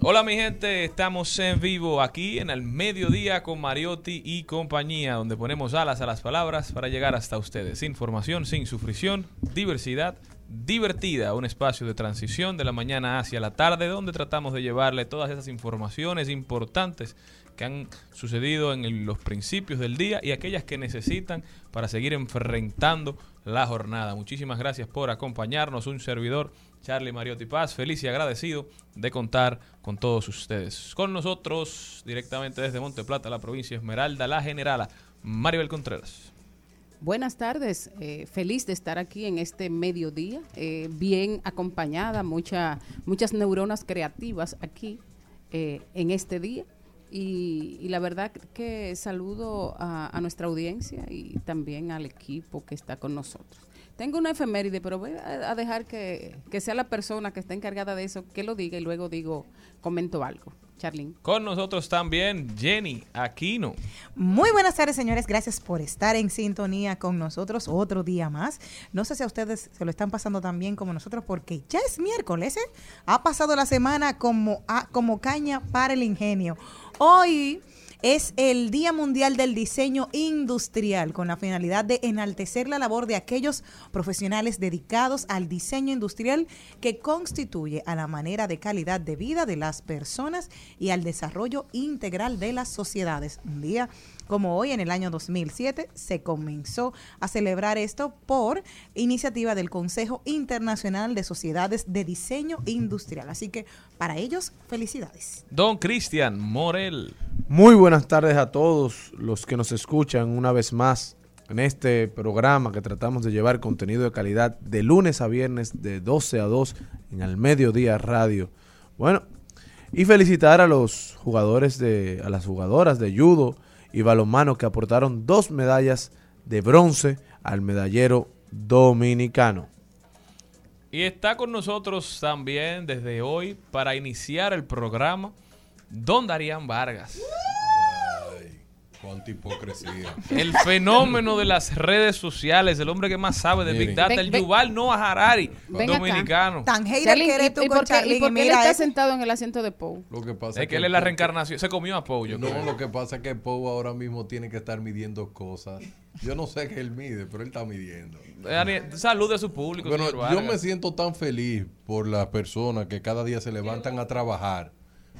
Hola mi gente, estamos en vivo aquí en el mediodía con Mariotti y compañía, donde ponemos alas a las palabras para llegar hasta ustedes. Información sin sufrición, diversidad divertida, un espacio de transición de la mañana hacia la tarde, donde tratamos de llevarle todas esas informaciones importantes que han sucedido en los principios del día y aquellas que necesitan para seguir enfrentando la jornada. Muchísimas gracias por acompañarnos, un servidor, Charlie Mariotti Paz, feliz y agradecido de contar con todos ustedes. Con nosotros, directamente desde Monte Plata, la provincia Esmeralda, la generala Maribel Contreras. Buenas tardes, eh, feliz de estar aquí en este mediodía, eh, bien acompañada, mucha, muchas neuronas creativas aquí eh, en este día. Y, la verdad que saludo a nuestra audiencia y también al equipo que está con nosotros. Tengo una efeméride, pero voy a, dejar que, que sea la persona que está encargada de eso que lo diga y luego digo, comento algo. Charlene. Con nosotros también Jenny Aquino. Muy buenas tardes, señores. Gracias por estar en sintonía con nosotros otro día más. No sé si a ustedes se lo están pasando tan bien como nosotros, porque ya es miércoles. ¿eh? Ha pasado la semana como, a, como caña para el ingenio. Hoy es el Día Mundial del Diseño Industrial con la finalidad de enaltecer la labor de aquellos profesionales dedicados al diseño industrial que constituye a la manera de calidad de vida de las personas y al desarrollo integral de las sociedades. Un día como hoy en el año 2007 se comenzó a celebrar esto por iniciativa del Consejo Internacional de Sociedades de Diseño Industrial. Así que para ellos, felicidades. Don Cristian Morel. Muy buenas tardes a todos los que nos escuchan una vez más en este programa que tratamos de llevar contenido de calidad de lunes a viernes de 12 a 2 en el mediodía radio. Bueno, y felicitar a los jugadores de, a las jugadoras de judo y balonmano que aportaron dos medallas de bronce al medallero dominicano. Y está con nosotros también desde hoy para iniciar el programa Don Darían Vargas. Cuánta hipocresía. El fenómeno de las redes sociales, el hombre que más sabe de Big Data, Ven- el ven- Yuval Noah Harari, Ven acá. dominicano. Tan hater Charlene, que ¿y, eres tú y con por qué, Charlene, y por qué él mira está sentado en el asiento de Poe? Lo que pasa Es que él es la reencarnación, se comió a Pollo. No, lo que pasa es que Pau ahora mismo tiene que estar midiendo cosas. Yo no sé qué él mide, pero él está midiendo. Salude a su público, Bueno, señor yo Vargas. me siento tan feliz por las personas que cada día se levantan a trabajar,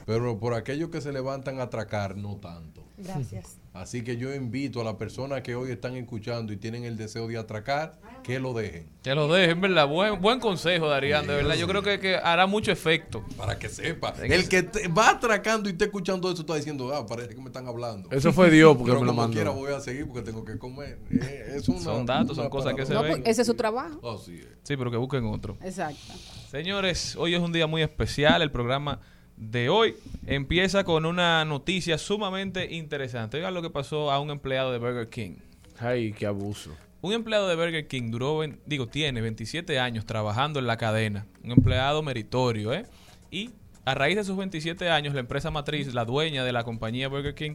pero por aquellos que se levantan a atracar, no tanto. Gracias. Así que yo invito a las personas que hoy están escuchando y tienen el deseo de atracar, que lo dejen. Que lo dejen, ¿verdad? Buen, buen consejo, Darían, de verdad. Yo creo que, que hará mucho efecto. Para que sepa. El que te va atracando y está escuchando eso está diciendo, ah, parece que me están hablando. Eso fue Dios porque Pero me lo como mandó. quiera voy a seguir porque tengo que comer. Eh, es una- Son datos, son cosas que se No, paradoja. pues ese es su trabajo. Así es. Sí, pero que busquen otro. Exacto. Señores, hoy es un día muy especial. El programa de hoy empieza con una noticia sumamente interesante. Oigan lo que pasó a un empleado de Burger King. Ay, qué abuso. Un empleado de Burger King duró, digo, tiene 27 años trabajando en la cadena. Un empleado meritorio, ¿eh? Y a raíz de sus 27 años, la empresa matriz, la dueña de la compañía Burger King,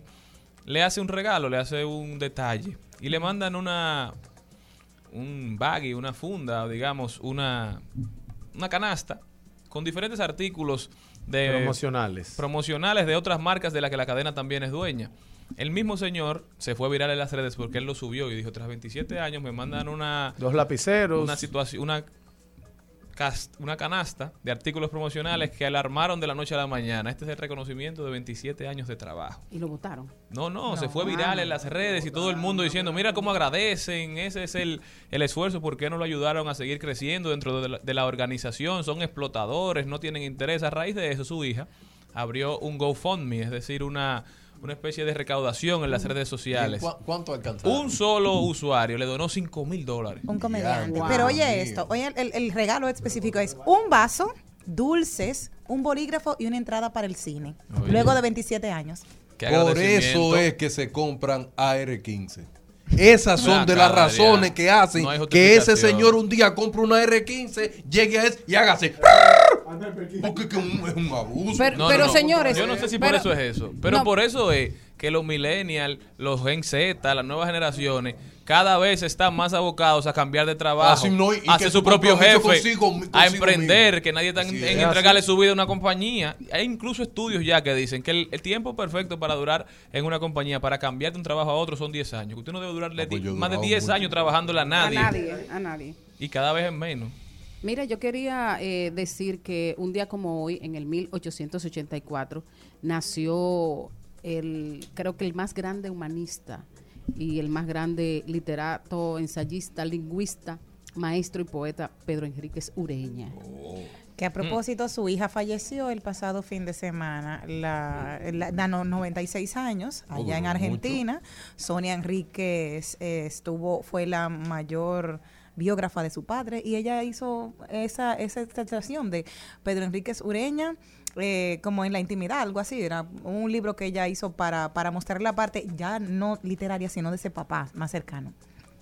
le hace un regalo, le hace un detalle. Y le mandan una, un baggy, una funda, digamos, una, una canasta con diferentes artículos de Promocionales. promocionales de otras marcas de las que la cadena también es dueña. El mismo señor se fue viral en las redes porque él lo subió y dijo, tras 27 años me mandan una, Dos lapiceros. una situación, una, una canasta de artículos promocionales que alarmaron de la noche a la mañana. Este es el reconocimiento de 27 años de trabajo. Y lo votaron. No, no, se fue viral en las redes y todo el mundo diciendo, mira cómo agradecen, ese es el, el esfuerzo, ¿por qué no lo ayudaron a seguir creciendo dentro de la, de la organización? Son explotadores, no tienen interés. A raíz de eso, su hija abrió un GoFundMe, es decir, una, una especie de recaudación en las redes sociales. ¿Cu- ¿Cuánto alcanzaron? Un solo usuario le donó 5 mil dólares. Un comediante. Wow. Pero oye esto, oye el, el regalo específico es un vaso, dulces, un bolígrafo y una entrada para el cine. Oye. Luego de 27 años. Por eso es que se compran AR-15. Esas son de las razones que hacen No que ese señor un día compre una R15, llegue a ese y hágase. Porque que un- es un abuso. Pero- No, no, no. señores, Yo no sé si pero- por eso es eso. Pero No. por eso es que los millennials, los Gen Z, las nuevas generaciones, cada vez están más abocados a cambiar de trabajo, Así no, y- y a ser su propio jefe, consigo- consigo a emprender, mismo. que nadie está en, entregarle su vida a una compañía. Hay incluso estudios ya que dicen que el, el tiempo perfecto para durar en una compañía, para cambiar de un trabajo a otro, son 10 años. Que Usted no debe durarle Ah, pues más de durado 10 mucho. años trabajándole a nadie. A nadie, a nadie. Y cada vez es menos. Mira, yo quería eh, decir que un día como hoy, en el 1884, nació el, creo que el más grande humanista y el más grande literato, ensayista, lingüista, maestro y poeta, Pedro Enríquez Ureña. Que a propósito, su hija falleció el pasado fin de semana, la, la- la no- 96 años, Oh, allá en Argentina. Sonia Enríquez eh, estuvo, fue la mayor biógrafa de su padre y ella hizo esa, esa extracción de Pedro Enríquez Ureña eh, como en la intimidad, algo así. Era un libro que ella hizo para, para mostrar la parte ya no literaria, sino de ese papá más cercano.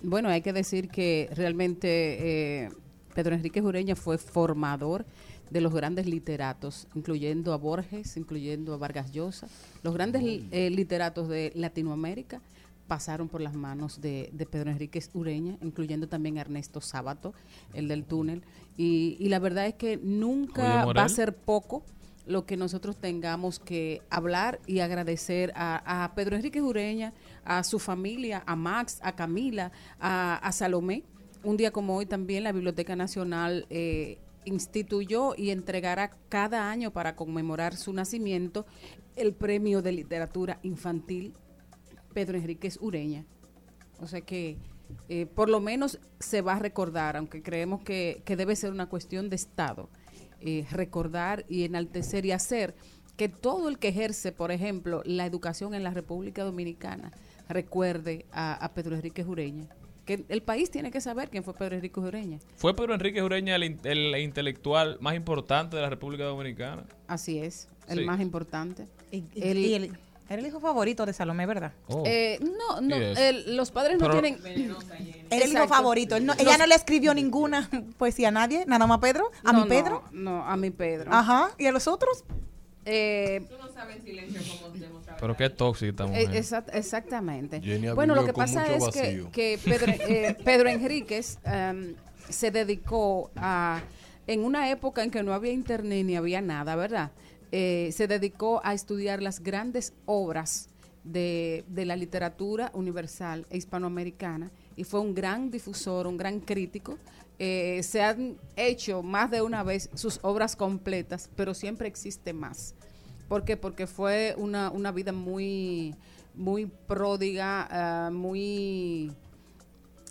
Bueno, hay que decir que realmente eh, Pedro Enríquez Ureña fue formador de los grandes literatos, incluyendo a Borges, incluyendo a Vargas Llosa. Los grandes eh, literatos de Latinoamérica pasaron por las manos de, de Pedro Enríquez Ureña, incluyendo también a Ernesto Sábato, el del túnel. Y, y la verdad es que nunca va a ser poco lo que nosotros tengamos que hablar y agradecer a, a Pedro Enrique Ureña, a su familia, a Max, a Camila, a, a Salomé. Un día como hoy también la Biblioteca Nacional eh, instituyó y entregará cada año para conmemorar su nacimiento el premio de literatura infantil Pedro Enríquez Ureña. O sea que eh, por lo menos se va a recordar, aunque creemos que, que debe ser una cuestión de Estado, eh, recordar y enaltecer y hacer que todo el que ejerce, por ejemplo, la educación en la República Dominicana recuerde a, a Pedro Enríquez Ureña. Que el país tiene que saber quién fue Pedro Enríquez Ureña. ¿Fue Pedro Enrique Ureña el, el intelectual más importante de la República Dominicana? Así es, el Sí. más importante. Y, y- El- y el- era el hijo favorito de Salomé, ¿verdad? Oh. Eh, no, no, los padres no Pero- tienen... Era el hijo favorito. Él no- ella no le escribió ninguna poesía a nadie, nada más a Pedro, a No, mi Pedro. No, no, a mi Pedro. Ajá, y a los otros. Eh, Pero qué tóxica Eh, exact- exactamente. Bueno, lo que pasa es que Pedro, eh, Pedro Enríquez em, se dedicó a, en una época en que no había internet ni había nada, ¿verdad? Eh, se dedicó a estudiar las grandes obras de, de la literatura universal e hispanoamericana y fue un gran difusor, un gran crítico. Eh, se han hecho más de una vez sus obras completas, pero siempre existe más. ¿Por qué? Porque fue una, una vida muy, muy pródiga, ah, muy,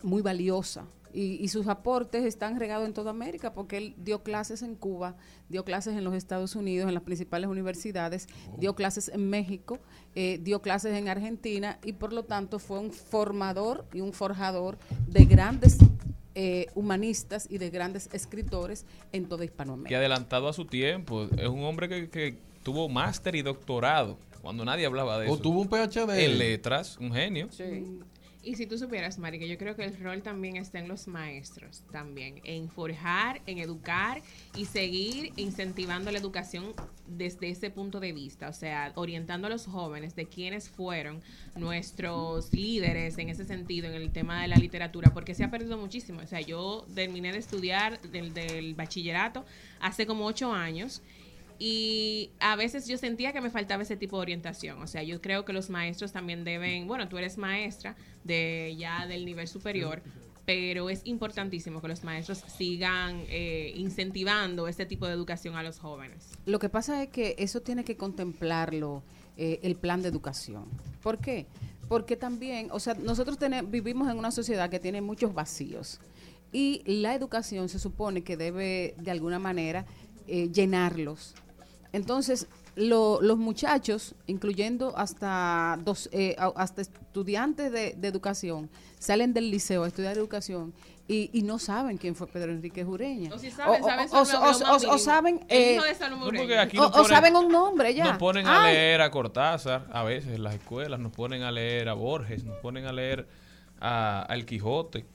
muy valiosa. Y, y sus aportes están regados en toda América, porque él dio clases en Cuba, dio clases en los Estados Unidos, en las principales universidades, dio clases en México, eh, dio clases en Argentina, y por lo tanto fue un formador y un forjador de grandes eh, humanistas y de grandes escritores en toda que Hispanoamérica. adelantado a su tiempo. Es un hombre que, que tuvo máster y doctorado, cuando nadie hablaba de ¿O eso. tuvo un PhD? En letras, un genio. Sí. Y si tú supieras, Mari, que yo creo que el rol también está en los maestros también, en forjar, en educar y seguir incentivando la educación desde ese punto de vista, o sea, orientando a los jóvenes de quiénes fueron nuestros líderes en ese sentido, en el tema de la literatura, porque se ha perdido muchísimo. O sea, yo terminé de estudiar del, del bachillerato hace como ocho años y a veces yo sentía que me faltaba ese tipo de orientación. O sea, yo creo que los maestros también deben, bueno, tú eres maestra de ya del nivel superior, pero es importantísimo que los maestros sigan eh, incentivando este tipo de educación a los jóvenes. Lo que pasa es que eso tiene que contemplarlo eh, el plan de educación. ¿Por qué? Porque también, o sea, nosotros tenemos, vivimos en una sociedad que tiene muchos vacíos y la educación se supone que debe de alguna manera eh, llenarlos. Entonces, lo- los muchachos, incluyendo hasta dos, eh, hasta estudiantes de, de educación, salen del liceo a estudiar educación y, y no saben quién fue Pedro Enrique Jureña. O si saben, O- saben o- o- o- saben, El eh, No, ponen- saben un nombre ya. Nos ponen a Ay, leer a Cortázar, a veces en las escuelas, nos ponen a leer a Borges, nos ponen a leer a, al Quijote,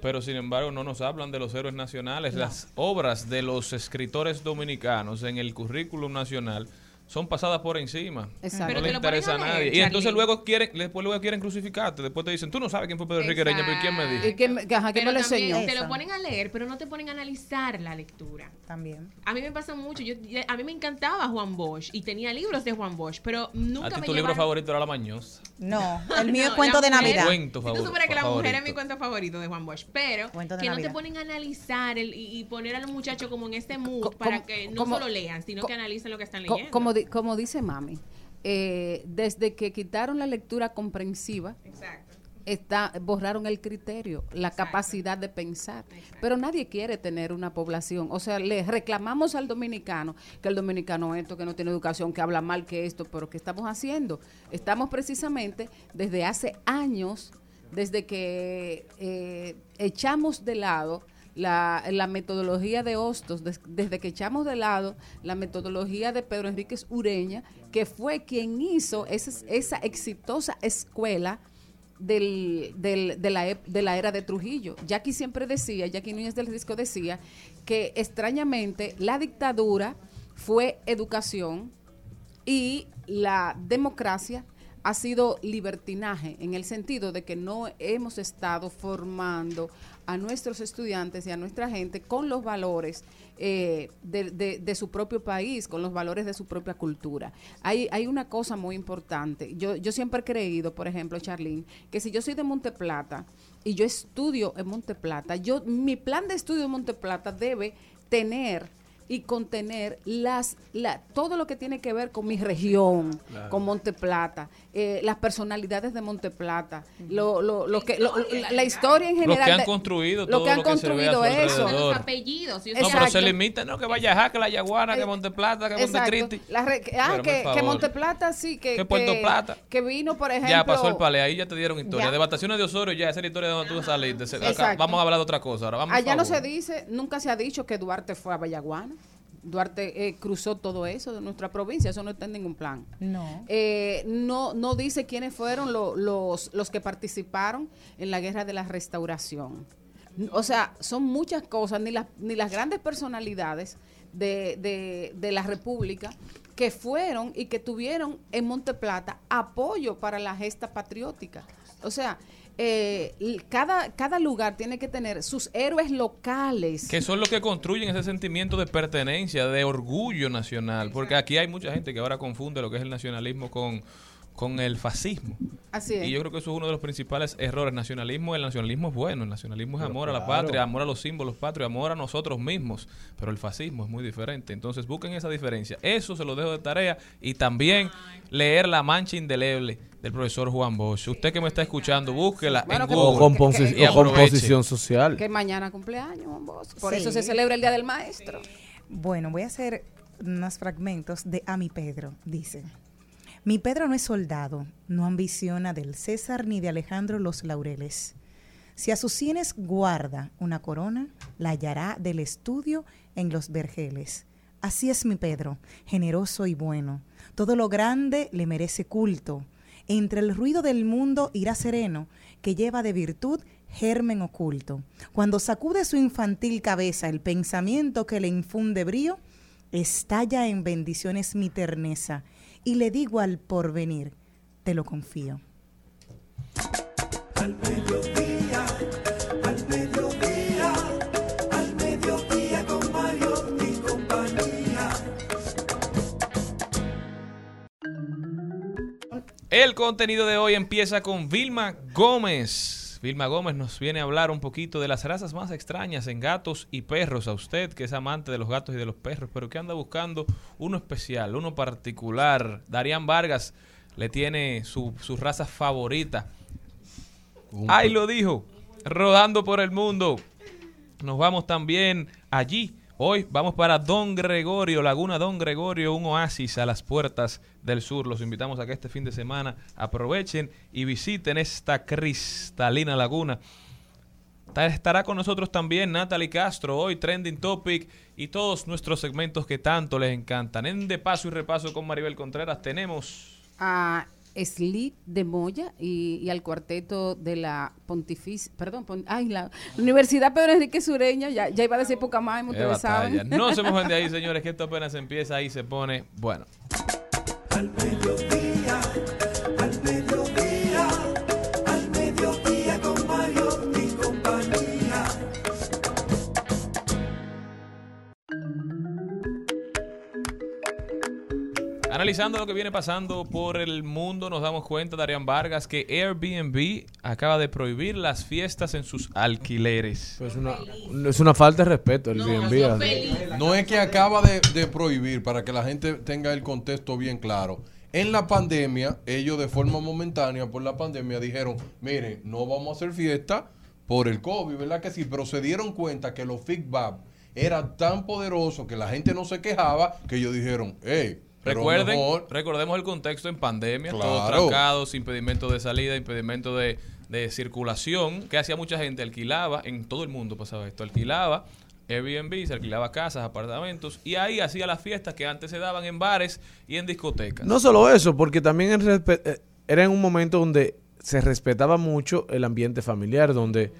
pero sin embargo no nos hablan de los héroes nacionales. Las obras de los escritores dominicanos en el currículum nacional son pasadas por encima. Exacto. Pero no le interesa a leer, nadie. Y entonces luego quieren, después luego quieren crucificarte. Después te dicen, tú no sabes quién fue Pedro Enrique Ureña, pero ¿quién me dijo? ¿Y quién, me- ajá, quién Pero me lo enseñó? te lo ponen a leer, pero no te ponen a analizar la lectura. También. A mí me pasa mucho. Yo, a mí me encantaba Juan Bosch y tenía libros de Juan Bosch, pero nunca A ti me tu libro favorito era La Mañosa. No, el mío No, es cuento de mujer- Navidad. Cuento Si tú supieras que la mujer es favorito. mi cuento favorito de Juan Bosch, pero que no te ponen a analizar el- y, y poner a los muchachos como en este mood para que no solo lean, sino que analicen lo que están leyendo. Como, di- como dice mami, eh, desde que quitaron la lectura comprensiva, Exacto. está, borraron el criterio, la capacidad de pensar. Pero nadie quiere tener una población. O sea, le reclamamos al dominicano que el dominicano esto, que no tiene educación, que habla mal que esto, pero ¿qué estamos haciendo? Estamos precisamente desde hace años, desde que eh, echamos de lado la, metodología de Hostos, des- desde que echamos de lado la metodología de Pedro Enríquez Ureña, que fue quien hizo esa, esa exitosa escuela del, del- de, la, de la era de Trujillo. Jackie siempre decía, Jackie Núñez del Risco decía, que extrañamente la dictadura fue educación y la democracia ha sido libertinaje en el sentido de que no hemos estado formando a nuestros estudiantes y a nuestra gente con los valores eh, de, de- su propio país, con los valores de su propia cultura. Hay, hay una cosa muy importante. Yo, yo siempre he creído, por ejemplo, Charlene, que si yo soy de Monteplata y yo estudio en Monteplata, yo, mi plan de estudio en Monteplata debe tener y contener las la, todo lo que tiene que ver con mi región, con Monteplata, eh, las personalidades de Monteplata, lo, lo, lo que, lo- la, la historia en Los general. que han construido lo todo que han lo que se ve a construido eso. Los apellidos. No, pero se limita, no, que Valleja, que la Yaguana, que Monteplata, que. Montecristi. Ah, que, que. Monteplata sí, que, Que Puerto Plata. que vino, por ejemplo. Ya pasó el palé, ahí ya te dieron historia. Ya. De Osorio, ya esa es la historia de donde tú saliste. Acá- vamos a hablar de otra cosa ahora. Vamos, Allá no se dice, nunca se ha dicho que Duarte fue a Vallaguana. Duarte eh, cruzó todo eso de nuestra provincia, eso no está en ningún plan. No. Eh, no, no dice quiénes fueron lo- los, los que participaron en la guerra de la restauración. O sea, son muchas cosas, ni las, ni las grandes personalidades de, de, de la República que fueron y que tuvieron en Monteplata apoyo para la gesta patriótica. O sea, eh, cada, cada lugar tiene que tener sus héroes locales. Que son los que construyen ese sentimiento de pertenencia, de orgullo nacional. Porque aquí hay mucha gente que ahora confunde lo que es el nacionalismo con, con el fascismo. Así es. Y yo creo que eso es uno de los principales errores. Nacionalismo, el nacionalismo es bueno, el nacionalismo es Pero amor a la patria, amor a los símbolos patrios, amor a nosotros mismos. Pero el fascismo es muy diferente. Entonces busquen esa diferencia. Eso se lo dejo de tarea. Y también leer La Mancha Indeleble del profesor Juan Bosch. Usted que me está escuchando, búsquela Bueno, en que- O, Google. o aproveche. composición social. que mañana cumpleaños, Juan Bosch. Por Sí. eso se celebra el Día del Maestro. Bueno, voy a hacer unos fragmentos de A mi Pedro. Dice, mi Pedro no es soldado, no ambiciona del César ni de Alejandro los laureles. Si a sus sienes guarda una corona, la hallará del estudio en los vergeles. Así es mi Pedro, generoso y bueno. Todo lo grande le merece culto. Entre el ruido del mundo irá sereno, que lleva de virtud germen oculto. Cuando sacude su infantil cabeza el pensamiento que le infunde brío, estalla en bendiciones mi terneza, y le digo al porvenir, te lo confío. El contenido de hoy empieza con Vilma Gómez. Vilma Gómez nos viene a hablar un poquito de las razas más extrañas en gatos y perros. A usted que es amante de los gatos y de los perros, pero que anda buscando uno especial, uno particular. Darían Vargas le tiene su, su raza favorita. Un- Ahí lo dijo, rodando por el mundo. Nos vamos también allí. Hoy vamos para Don Gregorio, Laguna Don Gregorio, un oasis a las puertas del sur. Los invitamos a que este fin de semana aprovechen y visiten esta cristalina laguna. Ta- Estará con nosotros también Natalie Castro, hoy Trending Topic y todos nuestros segmentos que tanto les encantan. En De Paso y Repaso con Maribel Contreras tenemos... a Slit de Moya y, y al cuarteto de la Pontificia, perdón, pon- ay, la Universidad Pedro Enrique Sureña, ya, ya iba a decir poca más, ustedes batalla. saben. No se mojen de ahí, señores, que esto apenas empieza y se pone bueno. Al mediodía, Analizando lo que viene pasando por el mundo, nos damos cuenta, Darían Vargas, que Airbnb acaba de prohibir las fiestas en sus alquileres. Pues una, es una falta de respeto No, Airbnb. No es que acaba de, de prohibir, para que la gente tenga el contexto bien claro. En la pandemia, ellos de forma momentánea por la pandemia dijeron, miren, no vamos a hacer fiesta por el COVID, ¿verdad que sí? Pero se dieron cuenta que los feedback eran tan poderosos que la gente no se quejaba que ellos dijeron, hey, Recuerden, mejor- recordemos el contexto en pandemia, Claro. todos trancados, impedimento de salida, impedimento de, de circulación, que hacía mucha gente, alquilaba, en todo el mundo pasaba esto, alquilaba Airbnb, se alquilaba casas, apartamentos, y ahí hacía las fiestas que antes se daban en bares y en discotecas. No solo eso, porque también eh, era en un momento donde se respetaba mucho el ambiente familiar, donde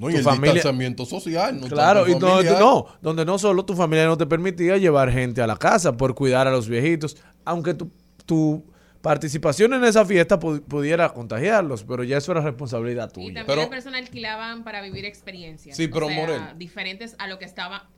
no, y tu el familia... distanciamiento social. No Claro, y no, no, donde no solo tu familia no te permitía llevar gente a la casa por cuidar a los viejitos, aunque tu, tu participación en esa fiesta pu- pudiera contagiarlos, pero ya eso era responsabilidad Y tuya. también Pero- las personas alquilaban para vivir experiencias. Sí, pero, o sea, Morel. diferentes a lo que estaba.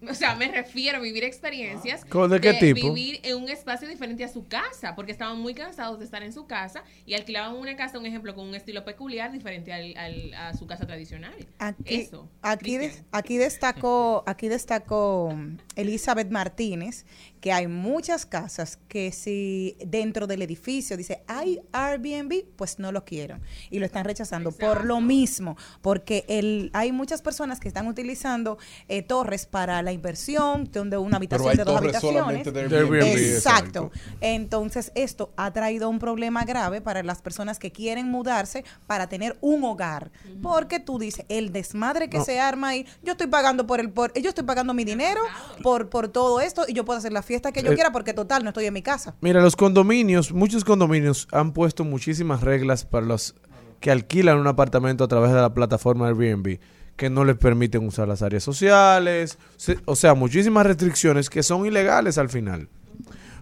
O sea, me refiero a vivir experiencias. ¿De qué tipo? Vivir en un espacio diferente a su casa, porque estaban muy cansados de estar en su casa y alquilaban una casa, un ejemplo, con un estilo peculiar diferente al, al- a su casa tradicional. Aquí, Eso. aquí, aquí destacó, aquí destacó mm, Elizabeth Martínez que hay muchas casas que si dentro del edificio dice hay Airbnb, pues no lo quieren y lo están rechazando por lo mismo, porque el, hay muchas personas que están utilizando eh, torres para la inversión, donde una Pero habitación hay de dos torres habitaciones. solamente de Airbnb. Airbnb, Exacto. Entonces, esto ha traído un problema grave para las personas que quieren mudarse para tener un hogar. Porque tú dices, el desmadre que No. se arma ahí, yo estoy pagando por el por, yo estoy pagando mi dinero por por todo esto y yo puedo hacer la fiesta que yo Eh, quiera porque total no estoy en mi casa. Mira, los condominios, muchos condominios han puesto muchísimas reglas para los que alquilan un apartamento a través de la plataforma Airbnb, que no les permiten usar las áreas sociales, se- o sea, muchísimas restricciones que son ilegales al final.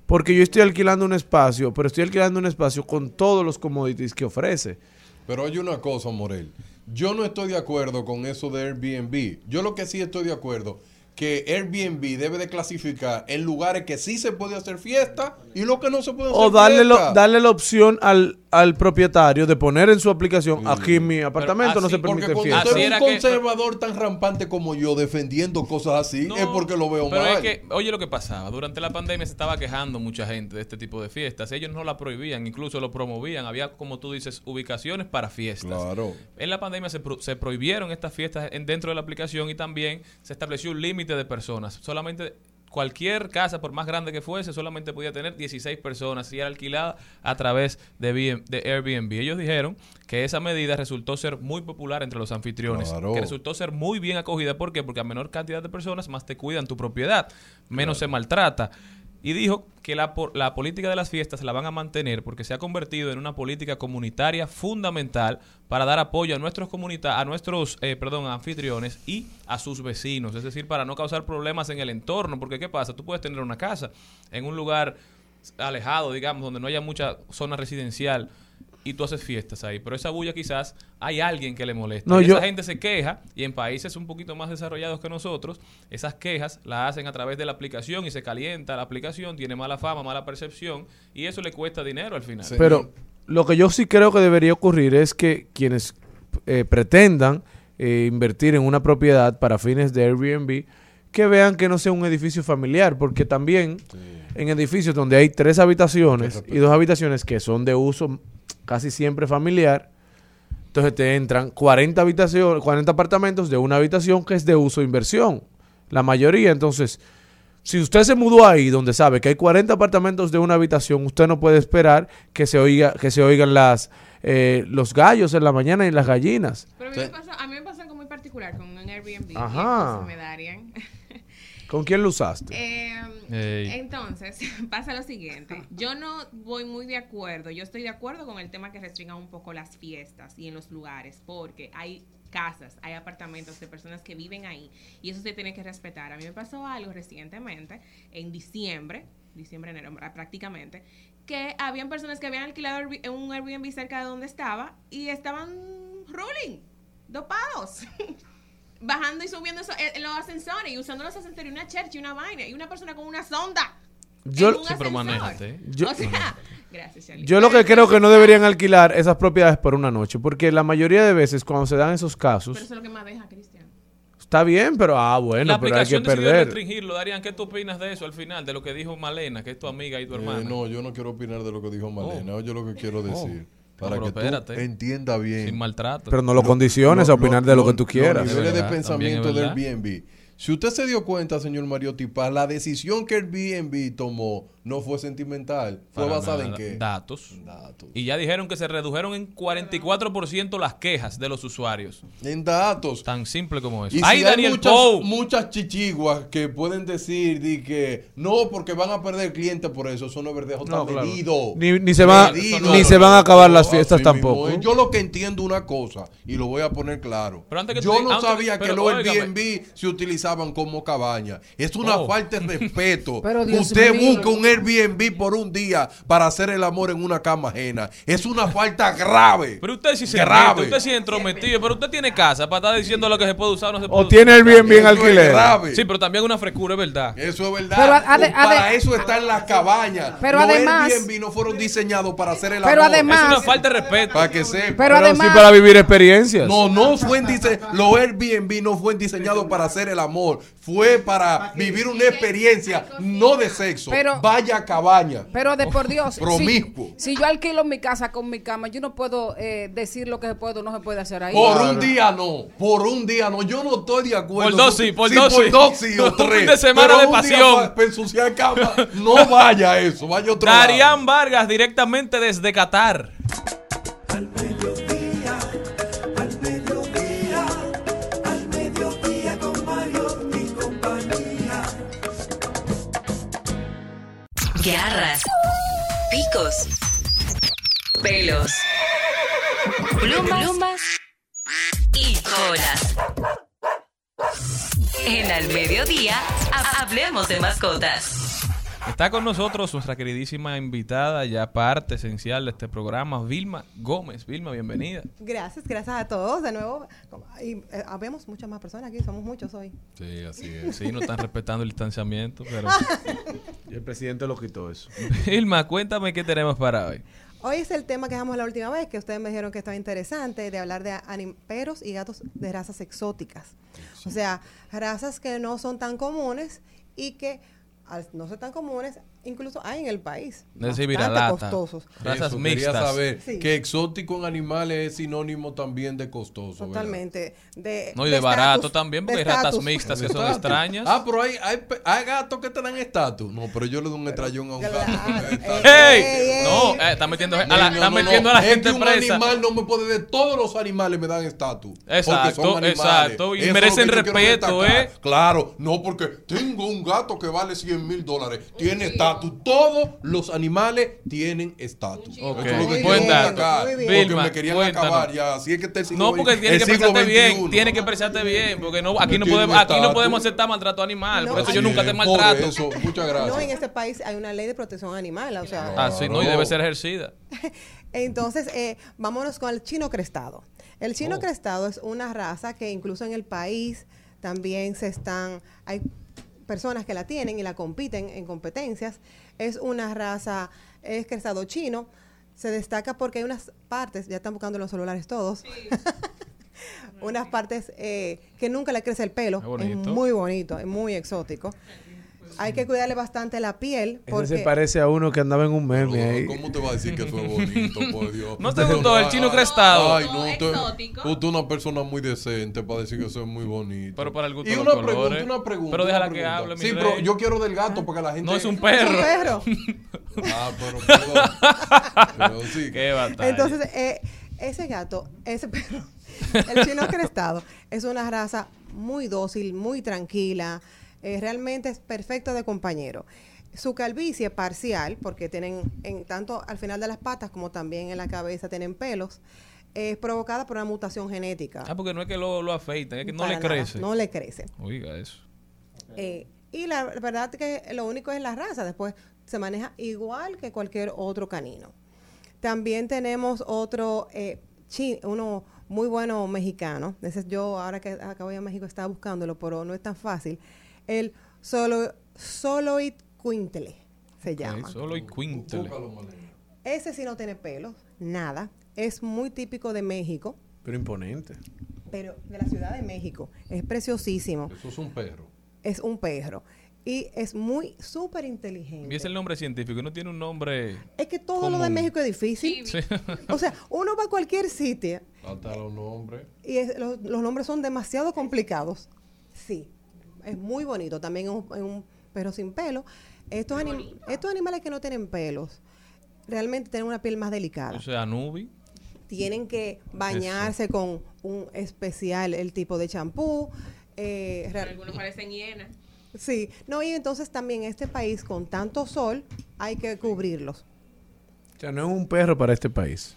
Porque yo estoy alquilando un espacio, pero estoy alquilando un espacio con todos los commodities que ofrece. Pero hay una cosa, Morel. Yo no estoy de acuerdo con eso de Airbnb. Yo lo que sí estoy de acuerdo que Airbnb debe de clasificar en lugares que sí se puede hacer fiesta y lo que no se puede hacer O darle, fiesta. darle la opción al, al propietario de poner en su aplicación, aquí en mi apartamento no se Porque permite cuando fiesta. usted es un que- conservador tan rampante como yo defendiendo cosas así, No, es porque lo veo pero mal. es que, oye lo que pasaba, durante la pandemia se estaba quejando mucha gente de este tipo de fiestas, ellos no la prohibían, incluso lo promovían, había como tú dices, ubicaciones para fiestas. Claro. En la pandemia se, pro- se prohibieron estas fiestas en- dentro de la aplicación y también se estableció un límite de personas. Solamente cualquier casa, por más grande que fuese, solamente podía tener 16 personas y era alquilada a través de, BM de Airbnb. Ellos dijeron que esa medida resultó ser muy popular entre los anfitriones, Claro. que resultó ser muy bien acogida. ¿Por qué? Porque a menor cantidad de personas más te cuidan tu propiedad, menos se maltrata. Y dijo que la, la política de las fiestas la van a mantener porque se ha convertido en una política comunitaria fundamental para dar apoyo a nuestros comunita a nuestros eh, perdón anfitriones y a sus vecinos, es decir, para no causar problemas en el entorno, porque qué pasa, tú puedes tener una casa en un lugar alejado, digamos, donde no haya mucha zona residencial y tú haces fiestas ahí, pero esa bulla quizás hay alguien que le molesta. No, y yo- esa gente se queja y en países un poquito más desarrollados que nosotros, esas quejas las hacen a través de la aplicación y se calienta la aplicación, tiene mala fama, mala percepción y eso le cuesta dinero al final. Sí. Pero lo que yo sí creo que debería ocurrir es que quienes eh, pretendan eh, invertir en una propiedad para fines de Airbnb, que vean que no sea un edificio familiar, porque también en edificios donde hay tres habitaciones y dos habitaciones que son de uso casi siempre familiar, entonces te entran 40 habitaciones, 40 apartamentos de una habitación que es de uso inversión. La mayoría, entonces, si usted se mudó ahí donde sabe que hay 40 apartamentos de una habitación, usted no puede esperar que se oiga que se oigan las eh, los gallos en la mañana y las gallinas. Pero a mí, me pasó, a mí me pasó algo muy particular con un Airbnb. Ajá. Y me darían. ¿Con quién lo usaste? Eh, Ey. entonces, pasa lo siguiente. Yo no voy muy de acuerdo. Yo estoy de acuerdo con el tema que restringan un poco las fiestas y en los lugares, porque hay casas, hay apartamentos de personas que viven ahí y eso se tiene que respetar. A mí me pasó algo recientemente, en diciembre, diciembre, enero, prácticamente, que habían personas que habían alquilado un Airbnb cerca de donde estaba y estaban ruling, dopados. bajando y subiendo eso, eh, los ascensores y usando los ascensores una church y una vaina y una persona con una sonda. Yo- en un Sí, pero ascensor. manéjate. Yo- o sea, gracias, Charlie. Yo lo que creo que no deberían alquilar esas propiedades por una noche, porque la mayoría de veces cuando se dan esos Pero casos, eso es lo que más deja, Cristian. está bien, pero ah, la bueno, pero hay que perder. restringirlo. Darían, ¿qué tú opinas de eso al final? De lo que dijo Malena, que es tu amiga y tu Eh, hermana. no, yo no quiero opinar de lo que dijo Malena. Oye, lo que quiero decir. Para pero que tú entiendas bien. Sin maltrato. Pero no lo condiciones a opinar de lo que tú quieras. Los niveles Es de pensamiento también del. Airbnb. Si usted se dio cuenta, señor Mario Tipa, la decisión que Airbnb tomó no fue sentimental. ¿Fue Para basada en qué? Datos. Datos. Y ya dijeron que se redujeron en 44% las quejas de los usuarios. En datos. Tan simple como eso. Y ¡Ay, si Daniel hay muchas, Pou! muchas chichiguas que pueden decir di que no, porque van a perder clientes por eso. Eso no es verdad, eso No, está claro. medido. Ni- ni se va- Medido. ni se van a acabar las fiestas mismo tampoco. Yo lo que entiendo una cosa, y lo voy a poner claro. Pero antes que Yo no antes- sabía que los. Airbnb se utilizaban como cabaña. Es una Oh. falta de respeto. Pero, Dios Usted mío. busca un Airbnb por un día para hacer el amor en una cama ajena. Es una falta grave. Pero usted sí se Grave. mete, usted sí es entrometido, pero usted tiene casa para estar diciendo lo que se puede usar o no se puede O tiene. Airbnb en alquiler. grave. Sí, pero también una frescura, es verdad. Eso es verdad. Pero ade- para eso están las cabañas. Pero Los además- Airbnb no fueron diseñados para hacer el Pero amor. además- Es una falta de respeto. Para que sepa. Pero Pero además, sí para vivir experiencias. No, no fue en dise los Airbnb no fue diseñados para hacer el amor, fue para vivir una experiencia no de sexo. Pero- Vaya cabaña. pero de por Dios, si, Promiscuo. si yo alquilo mi casa con mi cama, yo no puedo eh, decir lo que se puede o no se puede hacer ahí. Por un día no, por un día no, yo no estoy de acuerdo. Por dos sí, por dos por sí. dos sí o Un tres. fin de semana Pero de pasión. pa- pa ensuciar cama, no vaya a eso, vaya a otro lado. Darían Vargas directamente desde Qatar. Al Garras, picos, pelos, plumas, plumas y colas. En al mediodía, ha- hablemos de mascotas. Está con nosotros nuestra queridísima invitada, ya parte esencial de este programa, Vilma Gómez. Vilma, bienvenida. Gracias, gracias a todos de nuevo. Y eh, habemos muchas más personas aquí, somos muchos hoy. Sí, así es. Sí, no están respetando el distanciamiento, pero... El presidente lo quitó eso. Vilma, cuéntame qué tenemos para hoy. Hoy es el tema que dejamos la última vez, que ustedes me dijeron que estaba interesante, de hablar de perros y gatos de razas exóticas. O sea, razas que no son tan comunes y que al no ser tan comunes, incluso hay en el país. Es decir, bastante costosos. Razas Eso, quería mixtas. saber Sí. que exótico en animales es sinónimo también de costoso. Totalmente. De, No, y de, barato también, porque hay ratas mixtas que son extrañas. Ah, pero hay, hay, hay gatos que te dan estatus. No, pero yo le doy un estrellón a un gato. ¡Ey! No, eh, está metiendo, a la, No, está no, metiendo no. a la Es gente que un presa. animal no me puede de todos los animales me dan estatus. Exacto, exacto, y Eso merecen respeto. ¿eh? Claro, no porque tengo un gato que vale 100 100 mil dólares. Tiene estatus. Todos los animales tienen estatus. Ok. Eso es lo que Muy quiero Buen bien, dato. destacar, muy bien. Porque Vilma, me querían cuéntanos. acabar ya. Así es que está el siglo No, porque tiene que expresarte bien, tiene que expresarte bien, porque no, aquí no podemos, aquí no podemos aceptar maltrato animal, No, por eso yo nunca te maltrato. Eso, muchas gracias. No, en este país hay una ley de protección animal, o sea, Ah, sí, no, y debe ser ejercida. Entonces, eh, vámonos con el chino crestado. El chino Oh. crestado es una raza que incluso en el país también se están, hay personas que la tienen y la compiten en competencias. Es una raza, es crestado chino. Se destaca porque hay unas partes, ya están buscando los celulares todos, unas partes eh, que nunca le crece el pelo. Qué Es bonito. muy bonito, es muy exótico. Hay que cuidarle bastante la piel. Ese Porque se parece a uno que andaba en un meme ahí. ¿Cómo te va a decir que es bonito, por Dios? ¿No te gustó el chino crestado? Ay, no, usted, Exótico. usted es una persona muy decente para decir que eso es muy bonito. Pero para el gusto y de una los colores. pregunta, una pregunta. Pero déjala que pregunta. hable, mi Sí, rey. pero yo quiero del gato porque la gente... No es un es perro. un perro. Ah, pero perdón. Pero sí. Qué batalla. Entonces, eh, ese gato, ese perro, el chino crestado, es una raza muy dócil, muy tranquila, eh, realmente es perfecto de compañero. Su calvicie parcial, porque tienen en, tanto al final de las patas como también en la cabeza tienen pelos, es provocada por una mutación genética. Ah, porque no es que lo, lo afeitan, es que no Para le nada, crece. No le crece. Oiga eso. Eh, y la verdad que lo único es la raza, después se maneja igual que cualquier otro canino. También tenemos otro, eh, uno muy bueno mexicano. Ese es yo, ahora que acabo de ir a México, estaba buscándolo, pero no es tan fácil. El solo, Soloid Quintle se llama. Ok, solo y quintele. Búscalo, Malena. Ese sí no tiene pelos, nada. Es muy típico de México, Pero imponente. pero de la Ciudad de México. Es preciosísimo. Eso es un perro. Es un perro. Y es muy súper inteligente. Y es el nombre científico, no tiene un nombre. Es que todo lo de. México es difícil. Sí. O sea, uno va a cualquier sitio Hasta los nombres. y es- los, los nombres son demasiado complicados. Sí, es muy bonito. También es un, es un perro sin pelo. Estos, anim- estos animales que no tienen pelos realmente tienen una piel más delicada. O sea, Nubi. Tienen que bañarse con un especial, el tipo de champú. eh, Algunos parecen hienas. sí, no, y entonces también este país con tanto sol hay que cubrirlos. O sea, no es un perro para este país.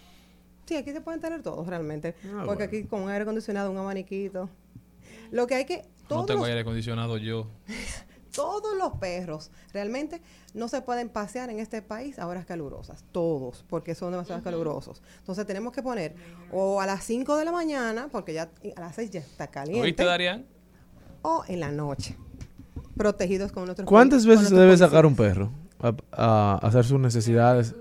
Sí, aquí se pueden tener todos realmente. Ah, porque bueno. aquí con un aire acondicionado, un abaniquito. Lo que hay que. No Todos, tengo los, aire acondicionado yo. todos los perros realmente no se pueden pasear en este país a horas calurosas. Todos, porque son demasiado calurosos. Entonces tenemos que poner o a las 5 de la mañana, porque ya a las 6 ya está caliente. ¿Oíste, Darían? O en la noche. Protegidos con nuestros ¿Cuántas veces debe sacar un perro a, a hacer sus necesidades?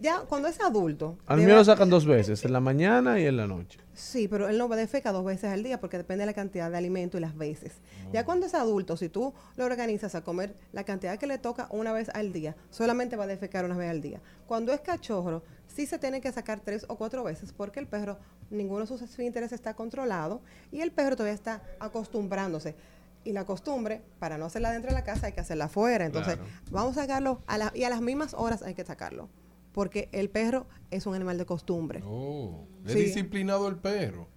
Ya cuando es adulto. Al mío lo sacan dos veces, en la mañana y en la noche. Sí, pero él no defeca dos veces al día porque depende de la cantidad de alimento y las veces. Ya cuando es adulto, si tú lo organizas a comer la cantidad que le toca una vez al día, solamente va a defecar una vez al día. Cuando es cachorro, sí se tiene que sacar tres o cuatro veces porque el perro, ninguno de sus esfínteres está controlado y el perro todavía está acostumbrándose. Y la costumbre, para no hacerla dentro de la casa, hay que hacerla afuera. Entonces, Claro. vamos a sacarlo a la- y a las mismas horas hay que sacarlo. Porque el perro es un animal de costumbre. Oh, es Sí. disciplinado el perro.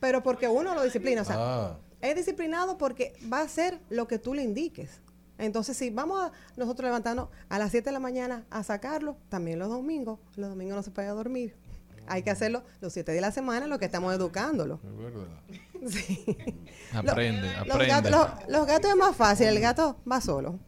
Pero porque uno lo disciplina. O sea, Ah, es disciplinado porque va a hacer lo que tú le indiques. Entonces, si vamos a nosotros levantarnos a las 7 de la mañana a sacarlo, también los domingos, los domingos no se puede dormir. Hay que hacerlo los 7 días de la semana, lo que estamos educándolo. es verdad. Sí. Aprende, Los aprende. gatos, los- los gatos es más fácil, el gato va solo.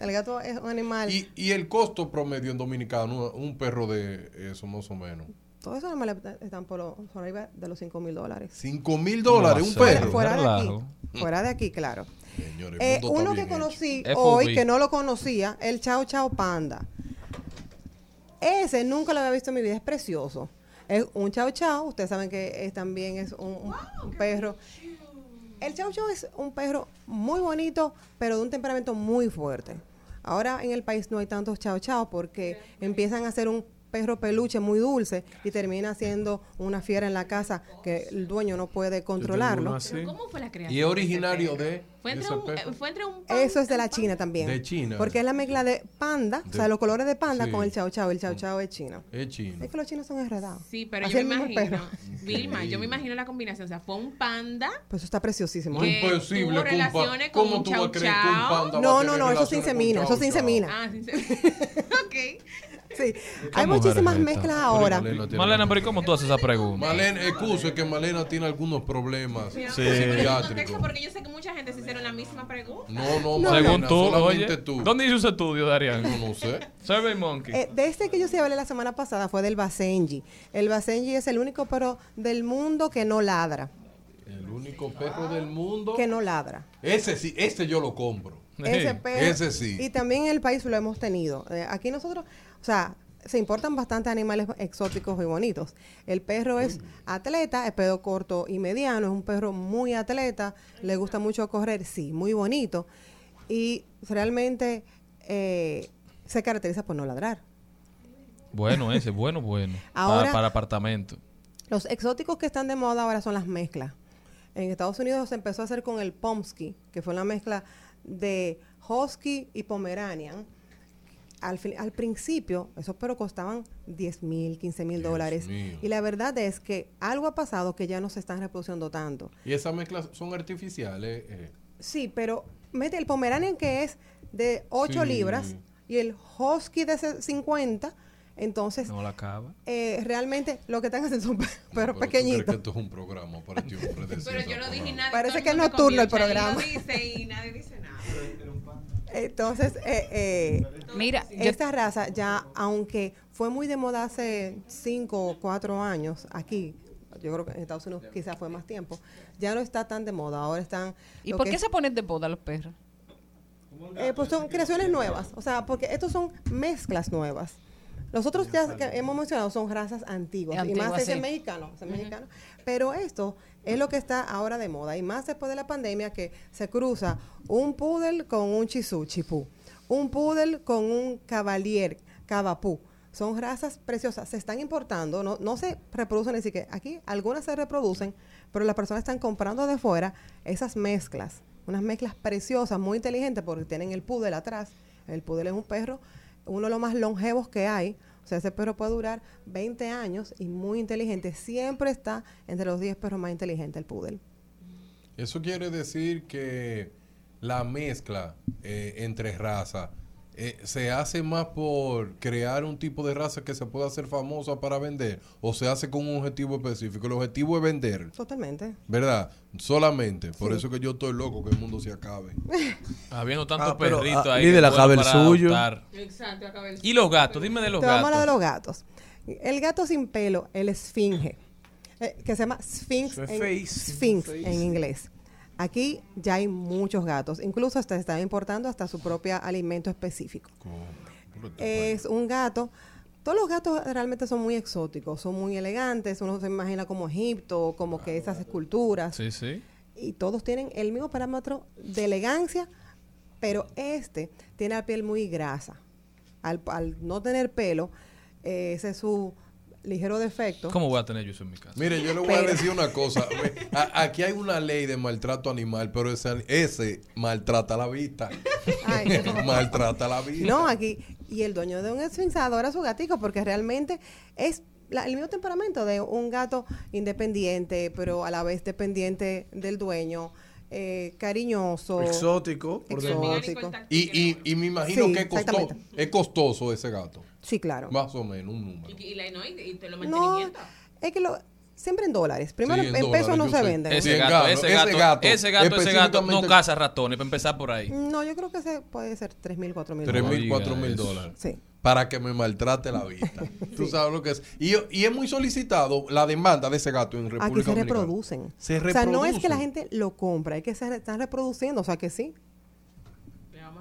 El gato es un animal. Y, y el costo promedio en dominicano, un perro de eso más o menos. Todos esos animales están por, lo- por arriba de los 5 mil dólares. 5 mil dólares, un perro. Fuera de aquí. Fuera de aquí, claro. Señores, Eh, uno que hecho. conocí FOB. hoy, que no lo conocía, el Chao Chao Panda. Ese nunca lo había visto en mi vida, es precioso. Es un Chao Chao, ustedes saben que es- también es un, un- un perro. El Chao Chao es un perro muy bonito, pero de un temperamento muy fuerte. Ahora en el país no hay tantos Chao Chao porque empiezan a ser un perro peluche muy dulce y termina siendo una fiera en la casa que el dueño no puede controlarlo. ¿Cómo fue la creación? Y es originario de... Fue entre un, fue entre un Eso es de la China también. De China. Porque es la mezcla de panda, o sea, los colores de panda sí. con el chao chao. El chao chao es chino. Es chino. Es que los chinos son enredados. Sí, pero Así yo me imagino, perro. Vilma, yo me imagino la combinación. O sea, fue un panda. Pues eso está preciosísimo. Que ¿eh? tuvo Imposible pa- relaciones con ¿Cómo un va a No, no, no, eso se insemina, eso se insemina. Ah, sí, sí. ok. Sí. ¿Qué Hay muchísimas mezclas ahora. Malena pero ¿y cómo tú haces esa pregunta? Malena, excuse que Malena tiene algunos problemas Sí. psiquiátricos. Porque yo sé que mucha gente se hicieron la misma pregunta. No, no, No. Según Malena, tú, oye. tú. ¿Dónde hizo ese estudio, Darian? No, no sé. Survey Monkey. Eh, de este que yo sí hablé la semana pasada fue del Basenji. El Basenji es el único perro del mundo que no ladra. El único perro del mundo. Que no ladra. Ese sí, este yo lo compro. Ese Sí. perro. Ese sí. Y también en el país lo hemos tenido. Eh, aquí nosotros, o sea, se importan bastante animales exóticos y bonitos. El perro es atleta, es pedo corto y mediano, es un perro muy atleta, le gusta mucho correr, sí, muy bonito. Y realmente eh, se caracteriza por no ladrar. Bueno ese, bueno, bueno. Ahora- para, para apartamento. Los exóticos que están de moda ahora son las mezclas. En Estados Unidos se empezó a hacer con el Pomsky, que fue una mezcla de Husky y Pomeranian. Al, fin- al principio, esos perros costaban 10 mil, 15 mil dólares. mío. Y la verdad es que algo ha pasado que ya no se están reproduciendo tanto. Y esas mezclas son artificiales. eh. Sí, pero mete el Pomeranian que es de 8 Sí. libras y el Husky de ese 50. Entonces, No la acaba. eh, realmente lo que están haciendo son perros Pero ¿tú crees pequeñitos. que esto es un programa para hombre decir Pero yo no dije nada. Parece que es nocturno el programa. lo dice y nadie dice nada. Entonces, eh, eh, Mira, yo- esta raza ya, aunque fue muy de moda hace cinco o cuatro años aquí, yo creo que en Estados Unidos quizás fue más tiempo, ya no está tan de moda. Ahora están... ¿y por qué es- se ponen de boda los perros? eh, pues son creaciones nuevas, o sea, porque estos son mezclas nuevas. Los otros ya que hemos mencionado son razas antiguas, y más ese sí. mexicano, ese mexicano. Pero esto es lo que está ahora de moda, y más después de la pandemia que se cruza un poodle con un chisú, chipú, un poodle con un cavalier, cavapú. Son razas preciosas, se están importando, no, no se reproducen, así que aquí algunas se reproducen, pero las personas están comprando de fuera esas mezclas, unas mezclas preciosas, muy inteligentes, porque tienen el poodle atrás. El poodle es un perro, uno de los más longevos que hay. O sea, ese perro puede durar 20 años y muy inteligente. Siempre está entre los 10 perros más inteligentes el poodle. Eso quiere decir que la mezcla eh, entre razas eh, se hace más por crear un tipo de raza que se pueda hacer famosa para vender o se hace con un objetivo específico. El objetivo es vender, Totalmente. ¿verdad? Solamente. Por Sí. eso que yo estoy loco que el mundo se acabe. Habiendo tantos Ah, perritos ah, ahí. líder, que acabe el bueno para suyo. adoptar. Exacto, acaba el Y los gatos, dime de los Te vamos a hablar de gatos. los gatos. El gato sin pelo, el esfinge, eh, que se llama Sphinx en, Face. Sphinx en inglés. Aquí ya hay muchos gatos, incluso hasta se están importando hasta su propio alimento específico. Es un gato. Todos los gatos realmente son muy exóticos, son muy elegantes. Uno se imagina como Egipto, como que esas esculturas. Sí, sí. Y todos tienen el mismo parámetro de elegancia, pero este tiene la piel muy grasa. Al, al no tener pelo, eh, ese es su ligero defecto. ¿Cómo voy a tener yo eso en mi casa? Mire, yo le voy a decir una cosa. A- Aquí hay una ley de maltrato animal, pero ese, ese maltrata la vista. Ay, maltrata la vista. No, aquí. Y el dueño de un esfinx adora a su gatico porque realmente es la- el mismo temperamento de un gato independiente, pero a la vez dependiente del dueño, eh, cariñoso. Exótico, por Exótico. Y, y, y me imagino Sí, que exactamente. es costoso ese gato. Sí, claro. Más o menos, un número. Y, y la, no, y, y te lo No, mantenimiento. es que lo, siempre en dólares. Primero Sí, en en, pesos no se sé. venden. Ese Bien, gato, gato, ese ese gato, ese gato, ese gato no caza ratones, para empezar por ahí. No, yo creo que se puede ser tres mil, cuatro mil. Tres dólares. mil, cuatro diga mil eso. dólares. Sí. Para que me maltrate la vista. Tú sabes lo que es. Y, y es muy solicitado la demanda de ese gato en República Aquí se Dominicana. reproducen. Se O sea, no es que la reproducen. gente lo compra, es que se re- están reproduciendo. O sea, que sí.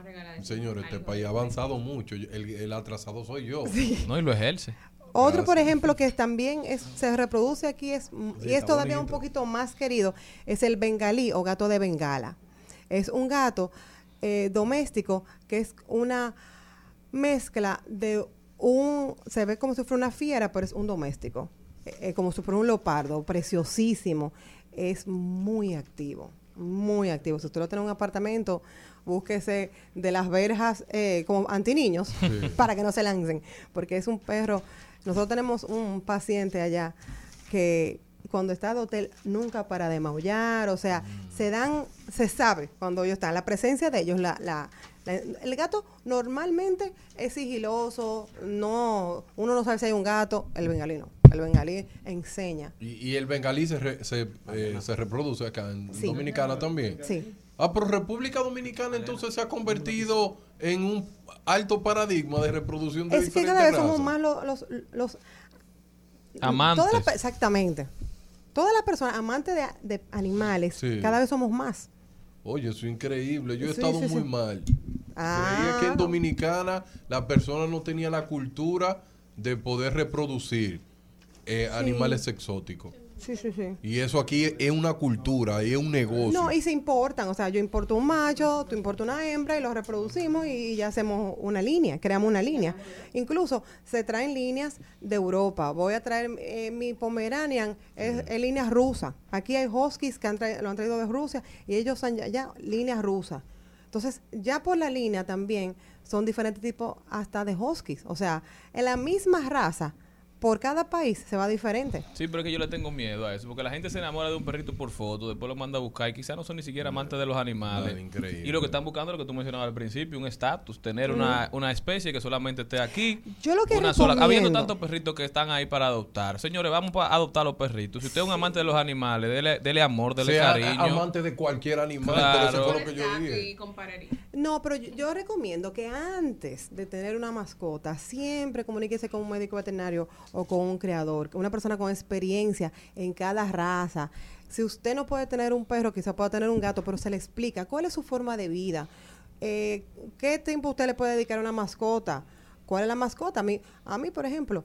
Regalar Señor, este país ha avanzado mucho. El, el atrasado soy yo. No, y lo ejerce. Otro, por Gracias. ejemplo, que también es, se reproduce aquí es, mm, Sí, y es todavía un bonito. poquito más querido, es el bengalí o gato de bengala. Es un gato eh, doméstico que es una mezcla de un, se ve como si fuera una fiera, pero es un doméstico. Eh, eh, como si fuera un leopardo, preciosísimo. Es muy activo. muy activo. Si usted lo tiene en un apartamento, búsquese de las verjas eh, como antiniños para que no se lancen, porque es un perro. Nosotros tenemos un paciente allá que cuando está de hotel nunca para de maullar, o sea, se dan, se sabe cuando ellos están, la presencia de ellos, la, la, la- el gato normalmente es sigiloso, no, uno no sabe si hay un gato, el bengalí no, el bengalí enseña. Y, y el bengalí se, re- se, eh, se reproduce acá en Sí. Dominicana también. Sí. Ah, pero República Dominicana entonces se ha convertido en un alto paradigma de reproducción de Es que cada vez razas. somos más los, los, los Amantes. todas las exactamente. Todas las personas amantes de, de animales, Sí. cada vez somos más. Oye, eso es increíble. Yo he Sí, estado sí, muy sí. mal. Ah. Creía que en Dominicana la persona no tenía la cultura de poder reproducir eh, animales exóticos. Sí, sí, sí. Y eso aquí es una cultura, es un negocio. No, y se importan. O sea, yo importo un macho, tú importas una hembra y los reproducimos y ya hacemos una línea, creamos una línea. Incluso se traen líneas de Europa. Voy a traer eh, mi Pomeranian, es, es línea rusa. Aquí hay huskies que han lo han traído de Rusia y ellos son ya, ya líneas rusas. Entonces, ya por la línea también son diferentes tipos hasta de huskies. O sea, en la misma raza, por cada país se va diferente. Sí, pero es que yo le tengo miedo a eso, porque la gente se enamora de un perrito por foto, después lo manda a buscar y quizás no son ni siquiera amantes de los animales. Increíble. Y lo que están buscando es lo que tú mencionabas al principio, un estatus, tener una, una especie que solamente esté aquí. Yo lo que una sola. Habiendo tantos perritos que están ahí para adoptar. Señores, vamos a adoptar los perritos. Si usted es un amante de los animales, dele, dele amor, dele sea cariño. amante de cualquier animal, Claro. pero eso fue lo que yo dije. No, pero yo, yo recomiendo que antes de tener una mascota, siempre comuníquese con un médico veterinario o con un creador, una persona con experiencia en cada raza. Si usted no puede tener un perro, quizá pueda tener un gato, pero se le explica cuál es su forma de vida, eh, qué tiempo usted le puede dedicar a una mascota, cuál es la mascota. A mí, a mí por ejemplo,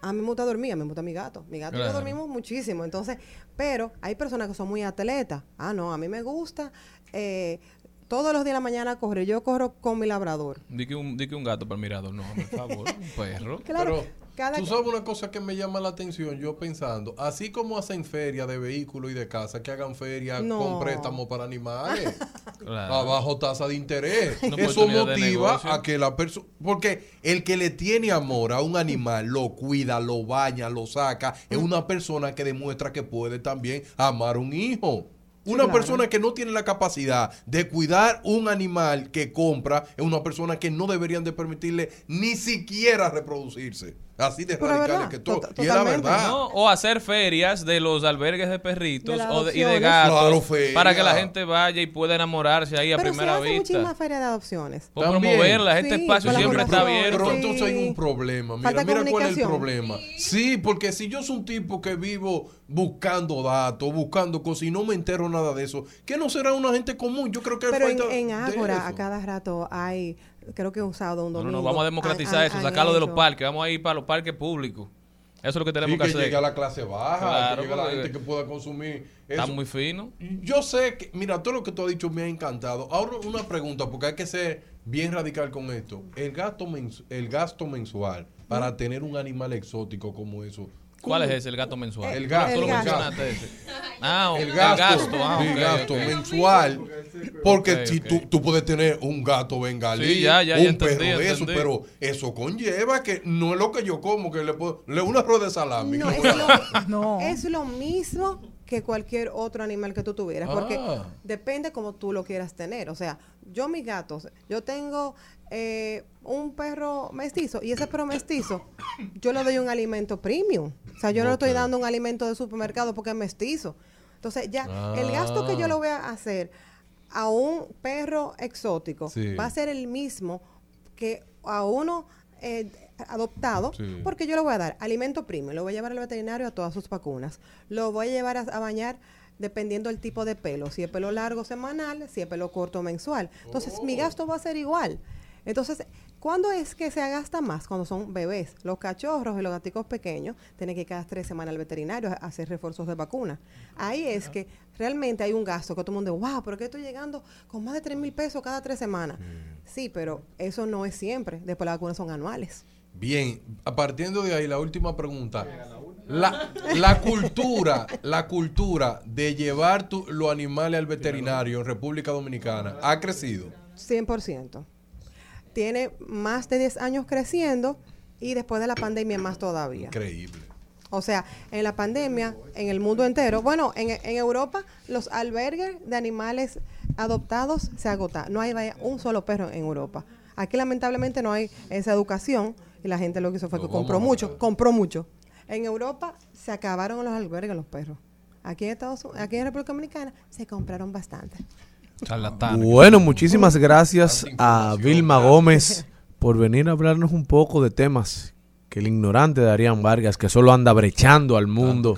a mí me gusta dormir, a mí me gusta mi gato. Mi gato y yo dormimos muchísimo. Entonces, pero hay personas que son muy atletas. Ah, no, a mí me gusta eh, todos los días de la mañana correr. Yo corro con mi labrador. Di que un, di que un gato para el mirador. No, por favor, un perro. Claro, Pero cada tú sabes una cosa que me llama la atención, yo pensando, así como hacen feria de vehículos y de casa, que hagan feria No. con préstamos para animales, Claro. a bajo tasa de interés. Eso motiva a que la persona, porque el que le tiene amor a un animal, lo cuida, lo baña, lo saca, es Mm. una persona que demuestra que puede también amar un hijo. Una claro. persona que no tiene la capacidad de cuidar un animal que compra es una persona que no deberían de permitirle ni siquiera reproducirse. Así de Pero radicales verdad, que todo. to- Y es la verdad. No, o hacer ferias de los albergues de perritos De o de- y de gatos Claro, para que la gente vaya y pueda enamorarse ahí a Pero se primera hace vista. muchísimas ferias de adopciones. O También. promoverla, este Sí, espacio siempre está abierto. Pero entonces hay un problema. Mira, Falta mira cuál es el comunicación. problema. Sí, porque si yo soy un tipo que vivo buscando datos, buscando cosas y no me entero nada de eso, ¿qué no será una gente común? Yo creo que Pero en, falta en Ágora a cada rato hay, creo que un sábado, un No, no, domingo. no, vamos a democratizar han- eso, han sacarlo de los parques. Vamos a ir para los parques públicos. Eso es lo que tenemos Sí, que, que hacer. llegue a la clase baja, Claro, que llegue a la gente que pueda consumir Está eso. muy fino. Yo sé que, mira, todo lo que tú has dicho me ha encantado. Ahora una pregunta, porque hay que ser bien radical con esto. El gasto, mens- el gasto mensual para tener un animal exótico como eso. ¿Cuál es ese, el gato mensual? El gasto. Tú lo El gasto. ese. Ah, El gasto, ah, gasto mensual. Porque si. Tú, tú puedes tener un gato bengalí, Sí, ya, ya, un ya entendí, perro de eso, pero eso conlleva que no es lo que yo como, que le puedo, le una rueda de salami. Es lo, No. es lo mismo que cualquier otro animal que tú tuvieras, porque Ah. depende como tú lo quieras tener. O sea, yo mis gatos, yo tengo eh, un perro mestizo y ese perro mestizo, yo le doy un alimento premium. O sea, yo no le estoy dando un alimento de supermercado porque es mestizo. Entonces, ya, el gasto que yo le voy a hacer a un perro exótico Sí. va a ser el mismo que a uno eh, adoptado, Sí. porque yo le voy a dar alimento premium, lo voy a llevar al veterinario a todas sus vacunas, lo voy a llevar a, a bañar dependiendo del tipo de pelo, si es pelo largo semanal, si es pelo corto mensual. Entonces, mi gasto va a ser igual. Entonces, ¿cuándo es que se gasta más? Cuando son bebés. Los cachorros y los gaticos pequeños tienen que ir cada tres semanas al veterinario a hacer refuerzos de vacuna. Ahí es que realmente hay un gasto que todo el mundo, wow, pero que estoy llegando con más de 3 mil pesos cada tres semanas. Sí, pero eso no es siempre. Después las vacunas son anuales. Bien, a partiendo de ahí, la última pregunta. La, la cultura, la cultura de llevar tu- los animales al veterinario en República Dominicana ha crecido. 100%. Tiene más de 10 años creciendo y después de la pandemia más todavía. Increíble. O sea, en la pandemia, en el mundo entero, bueno, en, en Europa los albergues de animales adoptados se agotan. No hay vaya, un solo perro en Europa. Aquí lamentablemente no hay esa educación y la gente lo que hizo fue que compró mucho, compró mucho. En Europa se acabaron los albergues los perros. Aquí en Estados Unidos, aquí en República Dominicana se compraron bastante. Bueno, muchísimas gracias a Vilma Gómez por venir a hablarnos un poco de temas que el ignorante Darían Vargas, que solo anda brechando al mundo,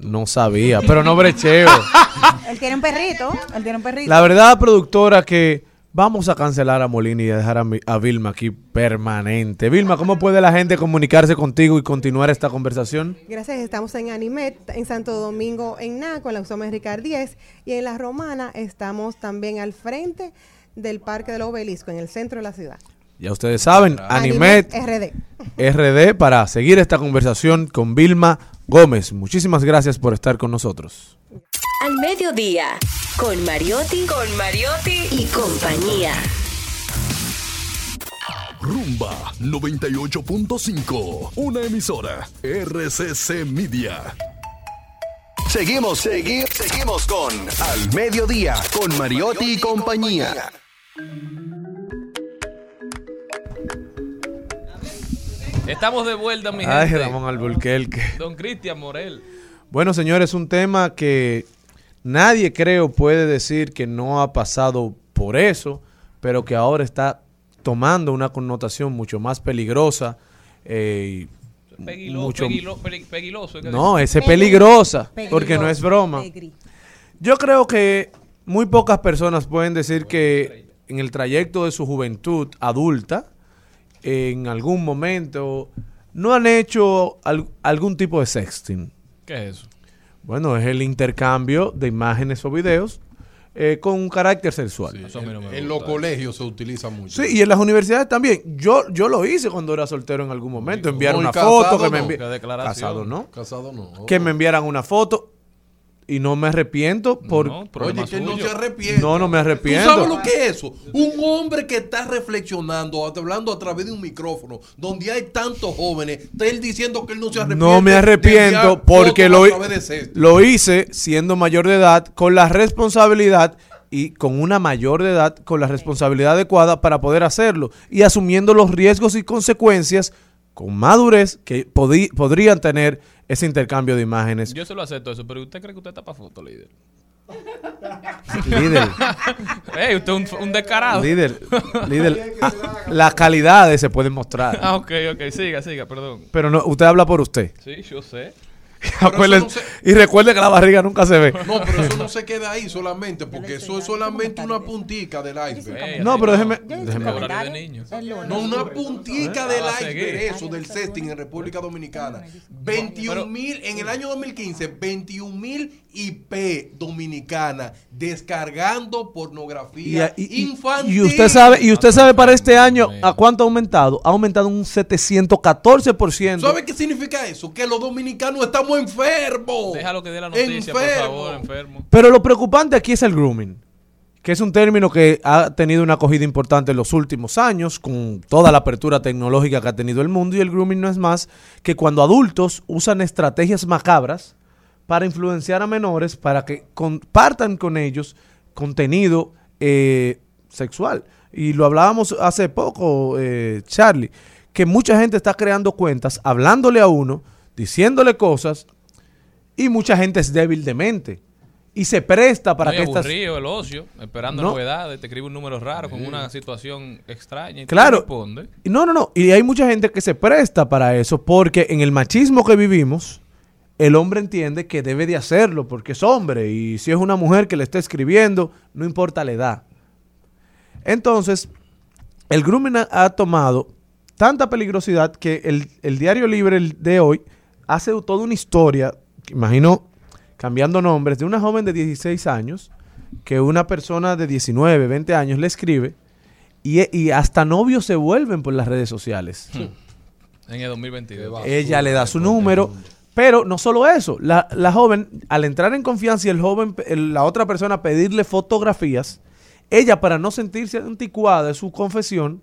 no sabía. Pero no brecheo. Él tiene un perrito, él tiene un perrito. La verdad, productora, que vamos a cancelar a Molina y a dejar a, mi- a Vilma aquí permanente. Vilma, ¿cómo puede la gente comunicarse contigo y continuar esta conversación? Gracias, estamos en Animet, en Santo Domingo, en Naco, en la Usoma Ricard 10, y en La Romana estamos también al frente del Parque del Obelisco, en el centro de la ciudad. Ya ustedes saben, Animet RD. RD para seguir esta conversación con Vilma Gómez. Muchísimas gracias por estar con nosotros. Al mediodía, con Mariotti, con Mariotti y compañía. Rumba 98.5, una emisora RCC Media. Seguimos, seguimos, seguimos con Al Mediodía, con Mariotti y compañía. Estamos de vuelta, mi Ay, gente. Ramón Alburquerque. Don Cristian Morel. Bueno, señores, un tema que nadie creo puede decir que no ha pasado por eso, pero que ahora está tomando una connotación mucho más peligrosa. eh, mucho- peguilo- peli- peguiloso. ¿es que no, ese peligrosa, porque no es broma. Yo creo que muy pocas personas pueden decir que en el trayecto de su juventud adulta, en algún momento, no han hecho al- algún tipo de sexting. ¿Qué es eso? Bueno, es el intercambio de imágenes o videos eh, con un carácter sexual. Eso a mí no me En los colegios se utiliza mucho. Sí, y en las universidades también. Yo yo lo hice cuando era soltero en algún momento. Enviar una foto, que me envi- Qué declaración. Casado, ¿no? Casado no. Que me enviaran una foto y no me arrepiento por... No, Oye, que no se arrepiente. No, no me ¿Tú arrepiento. sabes lo que es eso? Un hombre que está reflexionando, hablando a través de un micrófono, donde hay tantos jóvenes, está él diciendo que él no se arrepiente. No me arrepiento porque lo, sexting. lo hice siendo mayor de edad, con la responsabilidad y con una mayor de edad, con la responsabilidad adecuada para poder hacerlo y asumiendo los riesgos y consecuencias con madurez que podrían tener ese intercambio de imágenes. Yo se lo acepto eso, pero ¿usted cree que usted está para foto, líder? Líder, Ey, usted es un, un descarado. líder, líder, ah, las calidades se pueden mostrar, Ah, ok, ok, siga, siga, perdón. pero no, usted habla por usted. Sí, yo sé. Acuérdese- no se- y recuerde que la barriga nunca se ve. No, pero eso no se queda ahí solamente, porque eso es solamente una puntica del iceberg. No, pero déjeme, déjeme. No, una puntica del iceberg, eso, del sexting en República Dominicana. 21 mil, en el año 2015, 21 mil IP dominicana descargando pornografía Y, y- infantil. y usted sabe, y usted sabe para este año a cuánto ha aumentado. Ha aumentado un 714%. ¿Sabe qué significa eso? Que los dominicanos estamos enfermos. Déjalo que dé la noticia, por Enfermo. favor, enfermo. Pero lo preocupante aquí es el grooming, que es un término que ha tenido una acogida importante en los últimos años, con toda la apertura tecnológica que ha tenido el mundo. Y el grooming no es más que cuando adultos usan estrategias macabras para influenciar a menores para que compartan con ellos contenido eh, sexual. Y lo hablábamos hace poco, eh, Charlie, que mucha gente está creando cuentas, hablándole a uno, diciéndole cosas, y mucha gente es débil de mente. Y se presta para Muy que estas... el ocio, esperando No. novedades, te escribe un número raro con una situación extraña y Claro. respondes. Y No, no, no. Y hay mucha gente que se presta para eso porque en el machismo que vivimos, el hombre entiende que debe de hacerlo porque es hombre. Y si es una mujer que le está escribiendo, no importa la edad. Entonces, el grooming ha, ha tomado tanta peligrosidad que el, el Diario Libre de hoy hace toda una historia, imagino cambiando nombres, de una joven de 16 años que una persona de 19, 20 años le escribe y, y hasta novios se vuelven por las redes sociales. En el 2022. Ella le da su número, Pero no solo eso, la, la joven, al entrar en confianza y el joven, el- la otra persona pedirle fotografías, ella para no sentirse anticuada de su confesión,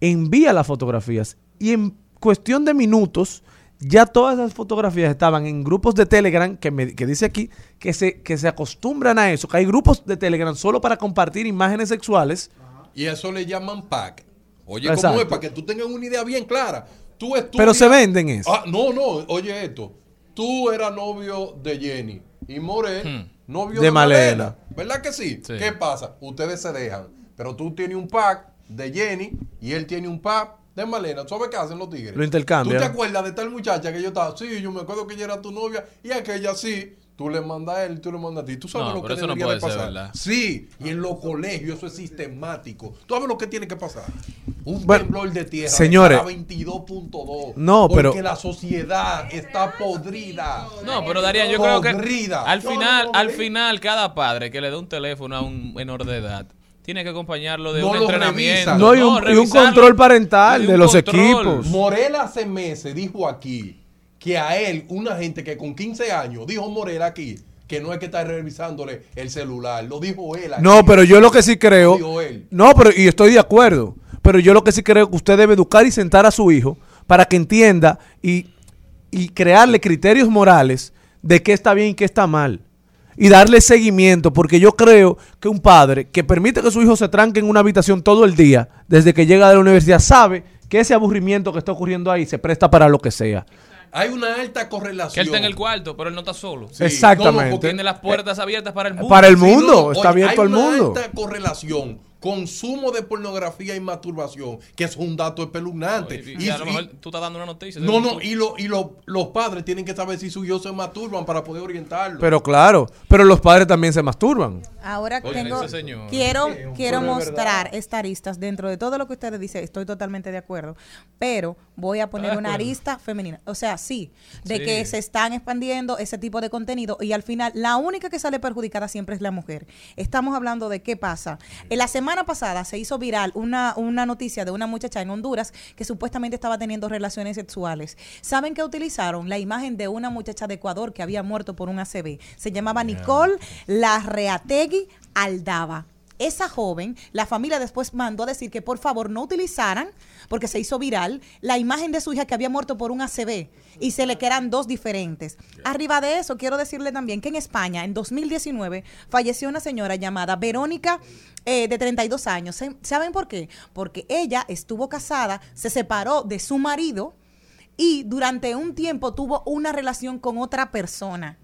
envía las fotografías y en cuestión de minutos ya todas esas fotografías estaban en grupos de Telegram que, me, que dice aquí que se, que se acostumbran a eso, que hay grupos de Telegram solo para compartir imágenes sexuales. Y eso le llaman pack. Oye, Exacto. ¿cómo es? Para que tú tengas una idea bien clara. Tú estudias- Pero se venden eso. Ah, no, no, oye esto. Tú eras novio de Jenny y Morel, novio De de, Malena. Malena. ¿Verdad que sí? Sí. ¿Qué pasa? Ustedes se dejan. Pero tú tienes un pack de Jenny y él tiene un pack Malena. ¿Tú sabes qué hacen los tigres? Lo intercambian. ¿Tú te acuerdas de tal muchacha que yo estaba? Sí, yo me acuerdo que ella era tu novia y aquella sí. Tú le mandas a él y tú le mandas a ti. ¿Tú sabes No, lo pero que eso no debería de puede ser, pasar? ¿verdad? Sí, y en los colegios eso es sistemático. ¿Tú sabes lo que tiene que pasar? Un Bueno, temblor de tierra. señores. a 22.2. No, pero- Porque la sociedad está podrida. No, pero Darían, yo creo que Podrida. al final, al final, cada padre que le dé un teléfono a un menor de edad tiene que acompañarlo de No un lo entrenamiento. revisa. No, y un- y un revisarlo. control parental de los control. equipos. Morel hace meses dijo aquí que a él, una gente que con 15 años, dijo Morel aquí, que no hay que estar revisándole el celular. Lo dijo él aquí. No, pero yo lo que sí creo. Lo dijo él. No, pero y estoy de acuerdo. Pero yo lo que sí creo que usted debe educar y sentar a su hijo para que entienda y, y crearle criterios morales de qué está bien y qué está mal. Y darle seguimiento, porque yo creo que un padre que permite que su hijo se tranque en una habitación todo el día, desde que llega de la universidad, sabe que ese aburrimiento que está ocurriendo ahí se presta para lo que sea. Hay una alta Que correlación. él está en el cuarto, pero él no está solo. Sí. Exactamente. No, no, porque Tiene las puertas abiertas para el mundo. Para el Sí, mundo, no, no, está oye, abierto hay al una mundo. alta correlación. Consumo de pornografía y masturbación, que es un dato espeluznante. Y, y Y- a lo mejor tú estás dando una noticia. no, no, y, lo- y lo- los padres tienen que saber si sus hijos se masturban para poder orientarlo. Pero claro, pero los padres también se masturban. Ahora Oye, tengo, quiero, mostrar estas aristas dentro de todo lo que ustedes dicen. Estoy totalmente de acuerdo, pero voy a poner ¿Estás de una arista femenina. O sea, sí, de Sí. que se están expandiendo ese tipo de contenido y al final la única que sale perjudicada siempre es la mujer. Estamos hablando de qué pasa. En la semana pasada se hizo viral una, una noticia de una muchacha en Honduras que supuestamente estaba teniendo relaciones sexuales. ¿Saben qué utilizaron? La imagen de una muchacha de Ecuador que había muerto por un ACV. Se llamaba Nicole Larreategui Aldaba. Esa joven, la familia después mandó a decir que por favor no utilizaran, porque se hizo viral, la imagen de su hija que había muerto por un ACV y se le quedan dos diferentes. Arriba de eso, quiero decirle también que en España, en 2019, falleció una señora llamada Verónica, eh, de 32 años. ¿Se- ¿Saben por qué? Porque ella estuvo casada, se separó de su marido y durante un tiempo tuvo una relación con otra persona.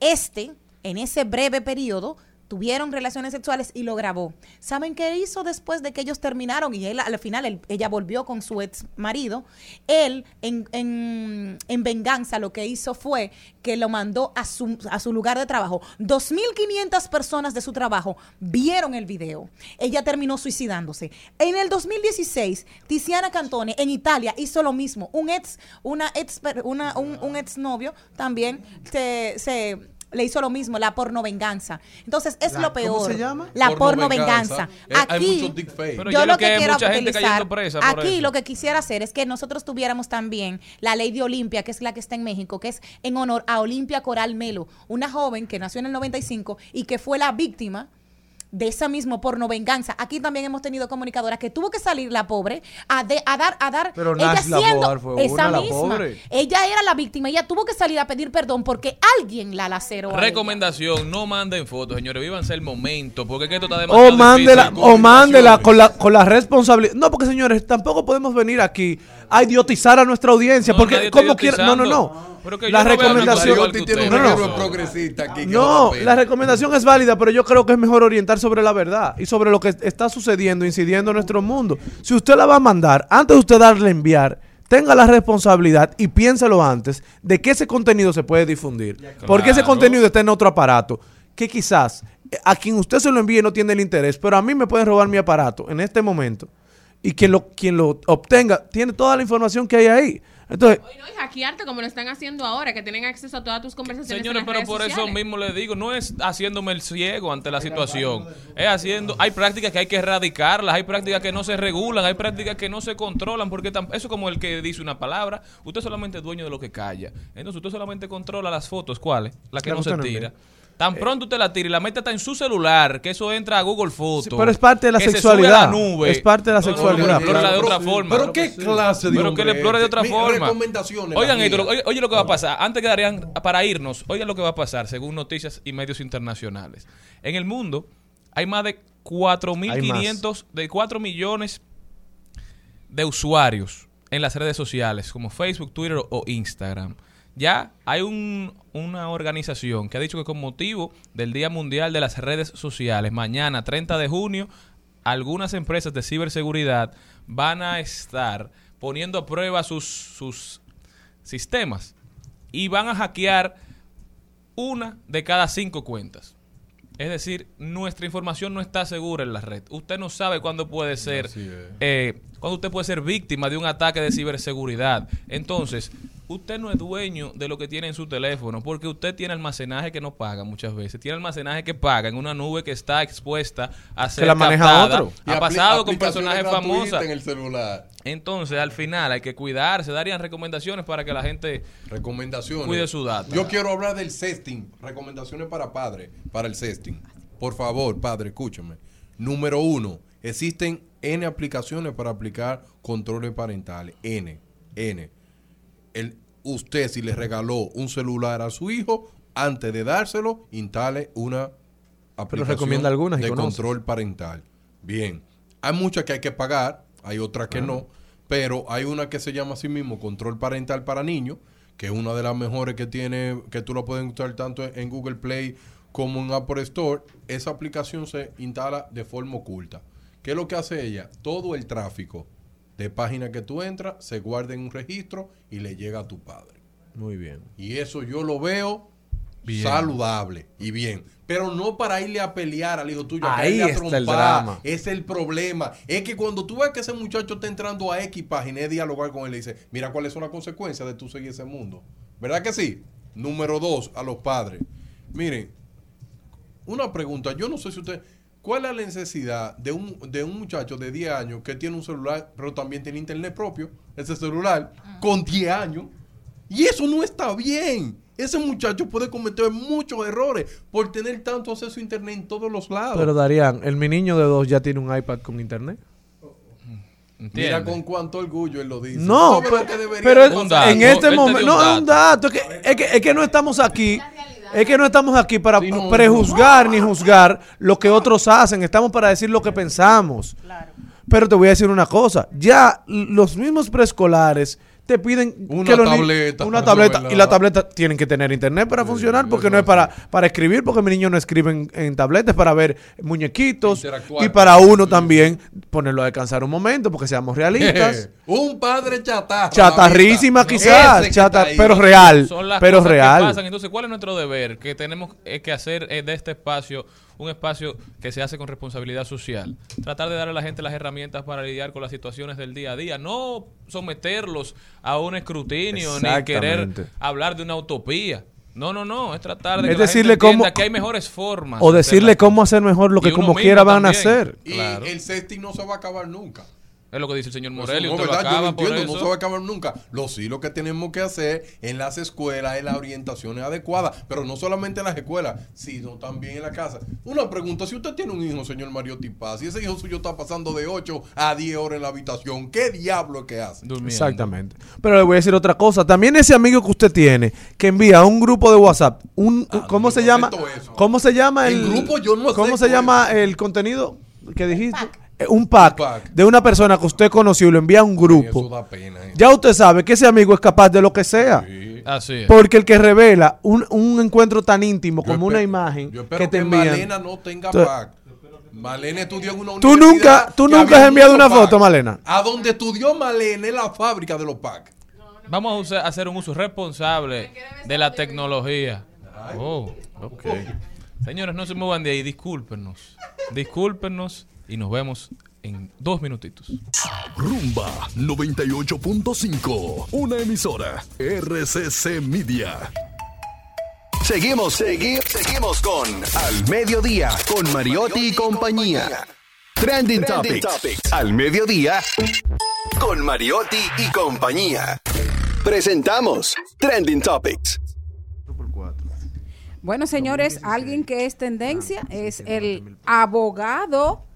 Este, en ese breve periodo, tuvieron relaciones sexuales y lo grabó. ¿Saben qué hizo después de que ellos terminaron? Y él al final él- ella volvió con su ex marido. Él, en, en- en venganza, lo que hizo fue que lo mandó a su, a su lugar de trabajo. 2.500 personas de su trabajo vieron el video. Ella terminó suicidándose. En el 2016, Tiziana Cantone en Italia hizo lo mismo. Un ex, una ex, una, un, un ex novio también se, se le hizo lo mismo, la porno venganza. Entonces es La- lo peor. ¿cómo se llama? La Porno porno venganza. venganza. Eh, hay Aquí. Pero yo yo lo que quiero utilizar, aquí eso. lo que quisiera hacer es que nosotros tuviéramos también la ley de Olimpia, que es la que está en México, que es en honor a Olimpia Coral Melo, una joven que nació en el 95 y que fue la víctima de esa mismo porno venganza. Aquí también hemos tenido comunicadoras que tuvo que salir la pobre a, de- a dar a dar Pero ella Nash la siendo Boar fue esa una, la misma. pobre. Ella era la víctima, ella tuvo que salir a pedir perdón porque alguien la laceró. a ella. Recomendación, no manden fotos, señores, vívanse el momento, porque es que esto está demasiado O mándela, difícil. o mándela con la, con la responsabilidad. No, porque señores, tampoco podemos venir aquí a idiotizar a nuestra audiencia. No, porque como quiera. No, no, no. Pero que yo La no recomendación. usted. No, no. aquí. la recomendación es válida, pero yo creo que es mejor orientar sobre la verdad y sobre lo que está sucediendo, incidiendo en nuestro mundo. Si usted la va a mandar, antes de usted darle a enviar, tenga la responsabilidad y piénselo antes de que ese contenido se puede difundir. Porque ese contenido está en otro aparato que quizás eh, a quien usted se lo envíe no tiene el interés, pero a mí me pueden robar mi aparato en este momento y quien lo, quien lo obtenga tiene toda la información que hay ahí. Entonces, no, y hackearte como lo están haciendo ahora, que tienen acceso a todas tus conversaciones. Señores, en las pero redes por eso mismo le digo, no es haciéndome el ciego ante la situación. Es haciendo, hay prácticas que hay que erradicarlas, hay prácticas que no se regulan, hay prácticas que no se controlan, porque eso es como el que dice una palabra, usted solamente es dueño de lo que calla. Entonces usted solamente controla las fotos, ¿cuáles? Las que La no se no tira. Tan pronto usted la tira y la mete hasta en su celular, que eso entra a Google Fotos. Sí, pero es parte de la que se sexualidad. sube a la nube. Es parte de la No, no, no, sexualidad. que explórala de Pero- otra pero- forma. pero qué clase de Pero que le explore de este. otra Mi- forma. recomendaciones, Oigan esto, oye, oye lo que va a pasar. Antes que darían para irnos, oigan lo que va a pasar según noticias y medios internacionales. En el mundo hay más de 4.500, de 4 millones de usuarios en las redes sociales como Facebook, Twitter o Instagram. Ya hay un- una organización que ha dicho que con motivo del Día Mundial de las Redes Sociales, mañana 30 de junio, algunas empresas de ciberseguridad van a estar poniendo a prueba sus, sus sistemas y van a hackear una de cada cinco cuentas. Es decir, nuestra información no está segura en la red. Usted no sabe cuándo puede ser, eh, cuándo usted puede ser víctima de un ataque de ciberseguridad. Entonces, usted no es dueño de lo que tiene en su teléfono, porque usted tiene almacenaje que no paga muchas veces. Tiene almacenaje que paga en una nube que está expuesta a ser la maneja captada. otro. Ha pasado con personajes famosos. en el celular. Entonces, al final hay que cuidarse. Darían recomendaciones para que la gente Recomendaciones. Cuide su data. Yo quiero hablar del sexting. Recomendaciones para padres, para el sexting. Por favor, padre, escúchame. Número uno, existen N aplicaciones para aplicar controles parentales. N. N. El, usted, si le regaló un celular a su hijo, antes de dárselo, instale una aplicación recomienda algunas de control parental. Bien. Hay muchas que hay que pagar, hay otras que no, pero hay una que se llama así mismo control parental para niños, que es una de las mejores que tiene, que tú la puedes encontrar tanto en Google Play como en Apple Store. Esa aplicación se instala de forma oculta. ¿Qué es lo que hace ella? Todo el tráfico de página que tú entras se guarda en un registro y le llega a tu padre. muy bien. Y eso yo lo veo Bien. saludable y bien. Pero no para irle a pelear al hijo tuyo. Ahí a está el drama. Es el problema. Es que cuando tú ves que ese muchacho está entrando a X página y dialogar con él, le dice, mira cuáles son las consecuencias de tú seguir ese mundo. ¿Verdad que sí? Número dos, a los padres. Miren, una pregunta. Yo no sé si usted... ¿Cuál es la necesidad de un, de un muchacho de 10 años que tiene un celular, pero también tiene internet propio, ese celular, con 10 años? Y eso no está bien. Ese muchacho puede cometer muchos errores por tener tanto acceso a internet en todos los lados. Pero Darían, el mi niño de dos ya tiene un iPad con internet. ¿entiende? Mira con cuánto orgullo él lo dice. No, ¿Sabe pero, lo que debería pero pasar? Un dato, en este él te momento, no es un dato, es que, es que, es que no estamos aquí, es que no estamos aquí para Sí, no, prejuzgar ni juzgar lo que otros hacen, estamos para decir lo que pensamos. Pero te voy a decir una cosa, ya los mismos preescolares te piden Una que los tableta, una y la tableta tienen que tener internet para funcionar porque no es para, para escribir porque mi niño no escribe en, en tabletas para ver muñequitos y para uno también ponerlo a descansar un momento porque seamos realistas un padre chatarra. chatarrísima quizás, que chata- pero real, Son las pero cosas que real. pasan. Entonces, ¿cuál es nuestro deber? Que tenemos eh, que hacer eh, de este espacio un espacio que se hace con responsabilidad social. Tratar de darle a la gente las herramientas para lidiar con las situaciones del día a día. No someterlos a un escrutinio ni querer hablar de una utopía. No, no, no. Es tratar de Es que la decirle gente cómo- que hay mejores formas. o decirle cómo hacer mejor lo que como quiera van a hacer. Y Claro. el sexting no se va a acabar nunca. Es lo que dice el señor Morelli. no, usted lo ¿verdad? Yo lo entiendo, no se va a acabar nunca. Lo sí lo que tenemos que hacer en las escuelas es las orientaciones adecuadas, pero no solamente en las escuelas, sino también en la casa. Una pregunta, si usted tiene un hijo, señor Mario Tipaz, y ese hijo suyo está pasando de 8 a 10 horas en la habitación, ¿qué diablo es que hace? Durmiendo. Exactamente. Pero le voy a decir otra cosa. También ese amigo que usted tiene, que envía a un grupo de WhatsApp, un, Ah, ¿cómo se llama? ¿Cómo se llama El el grupo yo no ¿Cómo se llama eso. el contenido que dijiste? Eh, Un pack, Un pack. de una persona que usted conoció y lo envía a un Eso grupo. da pena. eh. Ya usted sabe que ese amigo es capaz de lo que sea. Sí. Así es. Porque el que revela un, un encuentro tan íntimo Yo como una imagen Yo espero que que, te envían. Malena no tenga Entonces- pack. Malena estudió en una Tú universidad nunca- tú nunca has enviado una pack. foto, Malena. A donde estudió Malena es la fábrica de los packs. Vamos a usar- hacer un uso responsable de la tecnología. Oh, ok. Señores, no se muevan de ahí, discúlpenos. Discúlpenos y nos vemos en dos minutitos. Rumba 98.5. Una emisora. RCC Media. Seguimos, seguimos, seguimos con Al Mediodía, con Mariotti y compañía. Trending, Topics. Al Mediodía, con Mariotti y compañía. Presentamos Trending Topics. Bueno, señores, alguien que es tendencia es el abogado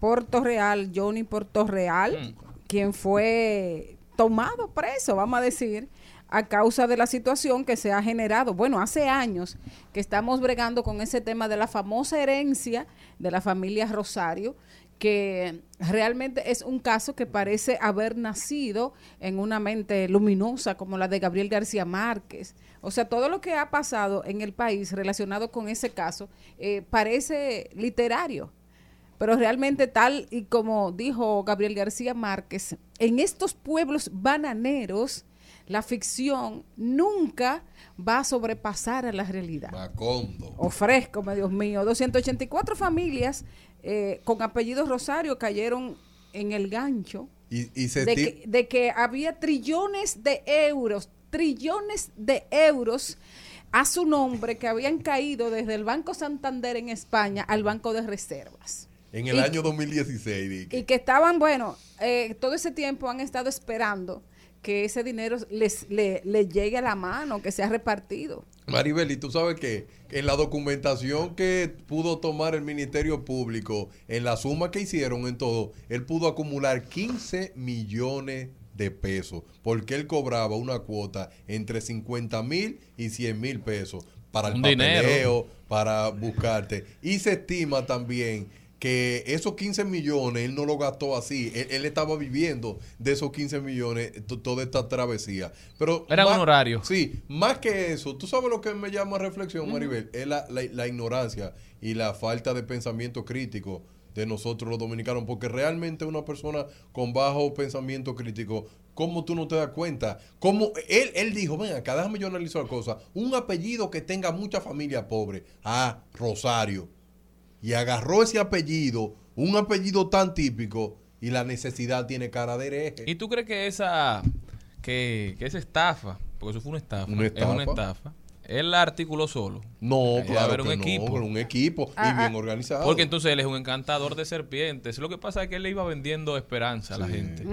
Portorreal, Johnny Portorreal, quien fue tomado preso, vamos a decir, a causa de la situación que se ha generado. Bueno, hace años que estamos bregando con ese tema de la famosa herencia de la familia Rosario, que realmente es un caso que parece haber nacido en una mente luminosa como la de Gabriel García Márquez. O sea, todo lo que ha pasado en el país relacionado con ese caso eh, parece literario. Pero realmente tal y como dijo Gabriel García Márquez, en estos pueblos bananeros, la ficción nunca va a sobrepasar a la realidad. Macondo. Ofrezco, Dios mío. 284 familias eh, con apellidos Rosario cayeron en el gancho Y, y se de esti- que, de que había trillones de euros, trillones de euros a su nombre que habían caído desde el Banco Santander en España al Banco de Reservas. En el y- año 2016. di que- Y que estaban, bueno, eh, todo ese tiempo han estado esperando que ese dinero les le, le llegue a la mano, que sea repartido. Maribel, y tú sabes que en la documentación que pudo tomar el Ministerio Público, en la suma que hicieron en todo, él pudo acumular 15 millones de pesos, porque él cobraba una cuota entre 50 mil y 100 mil pesos para el Un papeleo, dinero. para buscarte. Y se estima también que esos 15 millones él no lo gastó así, él, él estaba viviendo de esos 15 millones to- toda esta travesía. Pero Era un honorario. Sí, más que eso, tú sabes lo que me llama reflexión, Maribel, es la, la- la ignorancia y la falta de pensamiento crítico de nosotros los dominicanos, porque realmente una persona con bajo pensamiento crítico, ¿cómo tú no te das cuenta? Como él, él dijo, ven acá, déjame yo analizar la cosa, un apellido que tenga mucha familia pobre, ah, Rosario, y agarró ese apellido, un apellido tan típico, y la necesidad tiene cara de hereje. ¿Y tú crees que esa que, que esa estafa, porque eso fue una estafa, Una es una estafa. Él la articuló solo? No, Debe claro haber un que equipo. no, un equipo Ah, y bien ah. organizado. Porque entonces él es un encantador de serpientes. Lo que pasa es que él le iba vendiendo esperanza a la gente.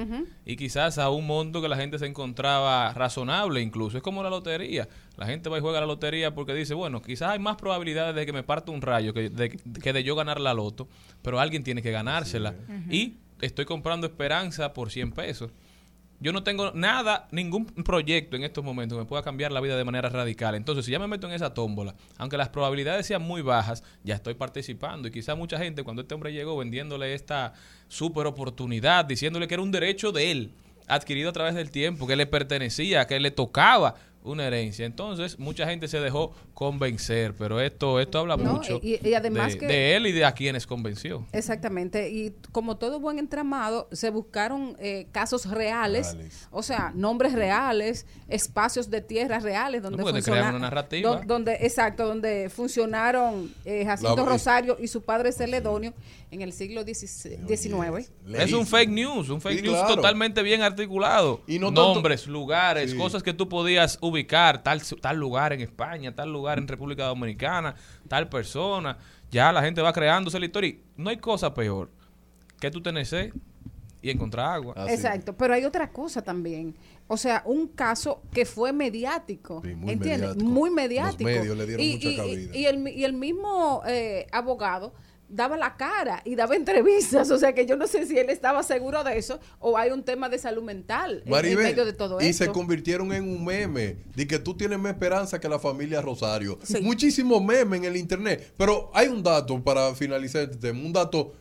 Y quizás a un monto que la gente se encontraba razonable incluso. Es como la lotería. La gente va y juega a la lotería porque dice, bueno, quizás hay más probabilidades de que me parta un rayo que de, que de yo ganar la loto. Pero alguien tiene que ganársela. Y estoy comprando esperanza por 100 pesos. Yo no tengo nada, ningún proyecto en estos momentos que me pueda cambiar la vida de manera radical. Entonces, si ya me meto en esa tómbola, aunque las probabilidades sean muy bajas, ya estoy participando. Y quizá mucha gente, cuando este hombre llegó vendiéndole esta super oportunidad, diciéndole que era un derecho de él, adquirido a través del tiempo, que le pertenecía, que le tocaba una herencia. Entonces, mucha gente se dejó convencer, pero esto esto habla No, mucho y- y además de, que- de él y de a quienes convenció. Exactamente, y como todo buen entramado, se buscaron eh, casos reales, Reales. o sea, nombres reales, espacios de tierra reales donde porque te funciona- crean una narrativa. donde exacto, donde funcionaron eh, Jacinto La- Rosario y su padre Celedonio en el siglo XIX. Es un fake news, un fake Sí, news claro. totalmente bien articulado. Y no tanto- Nombres, lugares, Sí. cosas que tú podías ubicar, tal, tal lugar en España, tal lugar en República Dominicana, tal persona. Ya la gente va creándose la historia. y No hay cosa peor que tú tener sed y encontrar agua. Exacto, pero hay otra cosa también. O sea, un caso que fue mediático, Sí, muy ¿entiendes? mediático. Muy Los mediático. medios le dieron y, mucha y- cabida. y el, y el mismo eh, abogado daba la cara y daba entrevistas, o sea que yo no sé si él estaba seguro de eso o hay un tema de salud mental en- medio de todo y esto. se convirtieron en un meme de que tú tienes más esperanza que la familia Rosario. Sí. Muchísimos memes en el internet. Pero hay un dato para finalizar este tema, un dato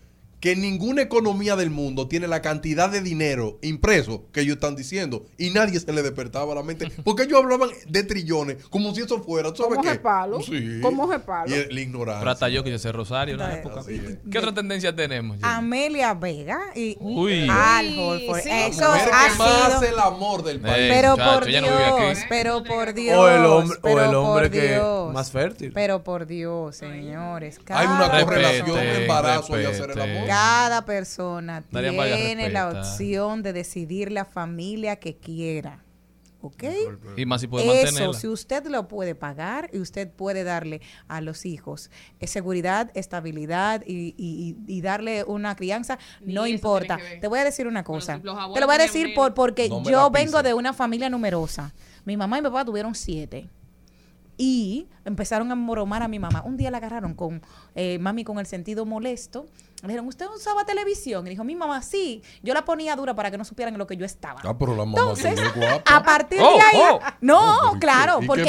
que ninguna economía del mundo tiene la cantidad de dinero impreso que ellos están diciendo y nadie se le despertaba la mente porque ellos hablaban de trillones como si eso fuera, ¿tú sabes Como qué? jepalo, Sí. como jepalo. Y el- la ignorancia. Pero hasta yo quise ser Rosario en Así época. es. ¿Qué otra tendencia tenemos? Jenny? Amelia Vega y Uy. Al Holford. sí. La Eso mujer ha que más sido... el amor del país. Eh, Pero muchacho, por no. Dios, pero por Dios. o el hombre, o pero el hombre que Dios. más fértil. Pero por Dios, señores. Hay una correlación de embarazo y hacer el amor. Cada persona Darían tiene la opción de decidir la familia que quiera. ¿Ok? Y más si puede Eso, mantenerla. si usted lo puede pagar y usted puede darle a los hijos eh, seguridad, estabilidad y, y- y- y darle una crianza, Ni no importa. Te voy a decir una cosa. los Te lo voy a decir por, porque No yo vengo de una familia numerosa. Mi mamá y mi papá tuvieron siete. Y empezaron a moromar a mi mamá. Un día la agarraron con eh, mami con el sentido molesto. Le dijeron, ¿usted usaba televisión? Y dijo, mi mamá, sí. Yo la ponía dura para que no supieran en lo que yo estaba. Ah, pero la mamá Entonces, guapa. a partir Oh, de ahí, oh. no, ¿y qué- claro, y porque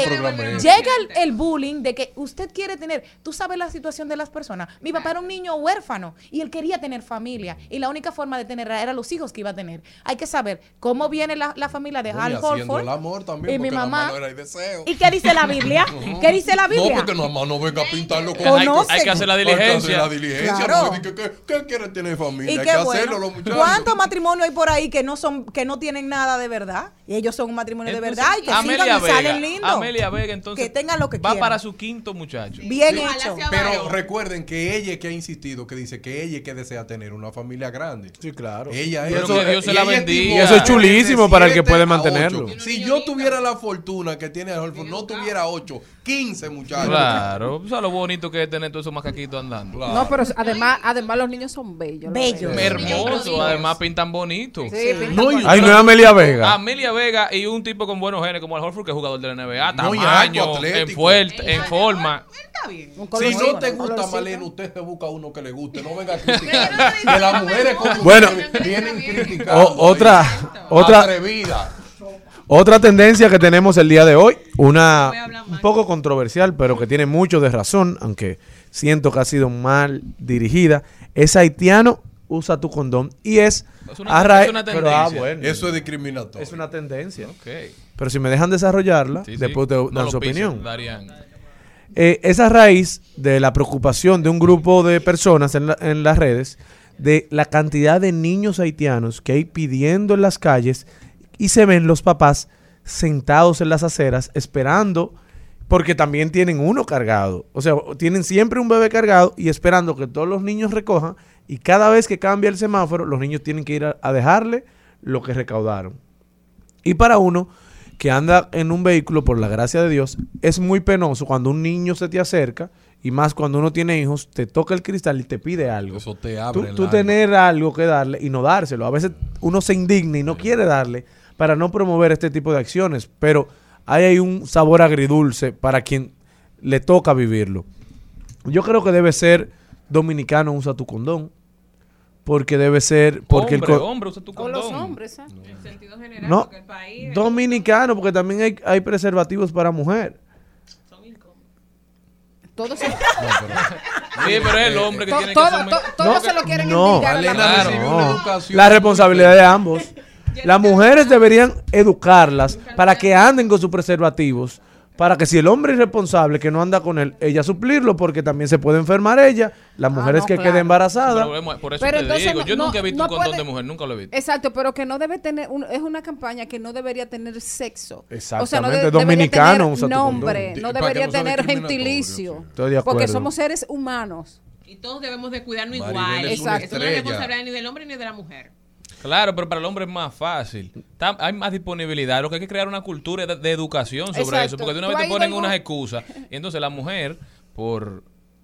llega el, el bullying de que usted quiere tener, tú sabes la situación de las personas. Mi papá era un niño huérfano y él quería tener familia y la única forma de tener era los hijos que iba a tener. Hay que saber cómo viene la, la familia de Hal el amor también, y mi la mamá. era el deseo. ¿Y qué dice la Biblia? ¿Qué dice la Biblia? No, porque nada más no venga a pintarlo con Hay, hay que hacer la Hay que hacer diligencia. la diligencia. Claro. no que- ¿Qué quiere tener familia? Y hay qué que bueno. hacerlo, los muchachos. ¿Cuántos matrimonios hay por ahí que no son, que no tienen nada de verdad? Y ellos son un matrimonio de verdad y que Amelia sigan y Vega, salen lindos. Amelia Vega, entonces, Que tengan lo que va quieran. para su quinto muchacho. Bien Ojalá hecho. sea Pero recuerden que ella es que ha insistido, que dice que ella es que desea tener una familia grande. Sí, claro. Ella Pero es. que Dios se la y bendiga. Y eso es chulísimo para el que puede a mantenerlo. Si yo tuviera la fortuna que tiene Adolfo, no tuviera 8, 15 muchachos. Claro, ¿sabes lo bonito que es tener todos esos macaquitos andando? Claro. No, pero además, además los niños son bellos. Bellos. verdad. Hermoso, además pintan bonito. Sí, pintan No, bonito. Ay, no es Amelia Vega. Amelia Vega y un tipo con buenos genes como el Horford, que es jugador de la NBA, No, tamaño, alto, en, atlético. fuerte, en forma. Está bien. Un Si no te gusta. Malena, usted se busca uno que le guste. No venga a criticar. que las mujeres como Bueno. vienen criticando. Otra, otra, Atrevida. otra tendencia que tenemos el día de hoy, una un poco controversial, pero que tiene mucho de razón, aunque siento que ha sido mal dirigida, es haitiano, usa tu condón y es, Es una- es una pero, ah, tendencia. bueno, Eso es discriminatorio. es una tendencia. Pero si me dejan desarrollarla, Sí, sí. después te No dan lo su opinión. Eh, es a raíz de la preocupación de un grupo de personas en, la- en las redes de la cantidad de niños haitianos que hay pidiendo en las calles y se ven los papás sentados en las aceras esperando porque también tienen uno cargado. O sea, tienen siempre un bebé cargado y esperando que todos los niños recojan y cada vez que cambia el semáforo los niños tienen que ir a, a dejarle lo que recaudaron. Y para uno que anda en un vehículo, por la gracia de Dios, es muy penoso cuando un niño se te acerca y más cuando uno tiene hijos, te toca el cristal y te pide algo. Eso te Tú, abre el tú tener algo que darle y no dárselo. A veces uno se indigna y no quiere darle para no promover este tipo de acciones, pero ahí hay un sabor agridulce para quien le toca vivirlo. Yo creo que debe ser dominicano usa tu condón, porque debe ser porque hombre, el hombre, usa tu O condón. los hombres, ¿eh? En sentido general, no porque el país dominicano, porque también hay, hay preservativos para mujer. son incómodos. Todos se, Sí, pero es el hombre que to- tiene todo- que someter. to- todos se lo quieren no, a la No. responsabilidad de ambos. Las mujeres deberían educarlas para que anden con sus preservativos, para que si el hombre es responsable que no anda con él, ella suplirlo, porque también se puede enfermar ella, las mujeres no, que claro. queden embarazadas. Pero por eso Pero te entonces digo, yo no- nunca he visto no un condón puede- de mujer, nunca lo he visto. Exacto, pero que no debe tener, un- es una campaña que no debería tener sexo. O sea, no Exactamente, de- dominicano usa nombre, no debería tener gentilicio. Estoy de Porque somos seres humanos. Y todos debemos de cuidarnos Maribel igual. es una no es responsabilidad ni del hombre ni de la mujer. Claro, pero para el hombre es más fácil. Está- hay más disponibilidad. Lo que hay que crear una cultura de, de educación sobre Exacto. eso. Porque de una vez te ponen algo- unas excusas. Y entonces la mujer, por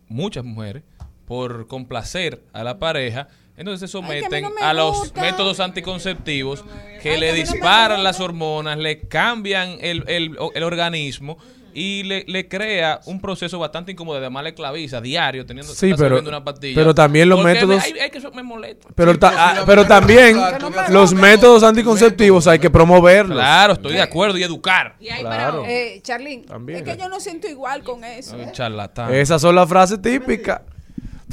muchas mujeres, por complacer a la pareja, entonces se Ay, someten no a los gusta. métodos anticonceptivos que Ay, le que no disparan las hormonas, le cambian el, el- el organismo y le, le crea un proceso bastante incómodo. Además, le esclaviza diario teniendo Sí, pero- una pastilla. pero también los Porque métodos- Ay, ay, que eso me molesta. Pero, Sí, ta- pero ah, pero también no los métodos anticonceptivos hay que promoverlos. Claro, estoy de acuerdo y educar. Y hay Claro. para Eh, Charlene, También. es que yo no siento igual con eso. Ay, ¿eh? charlatán. Esas son las frases típicas.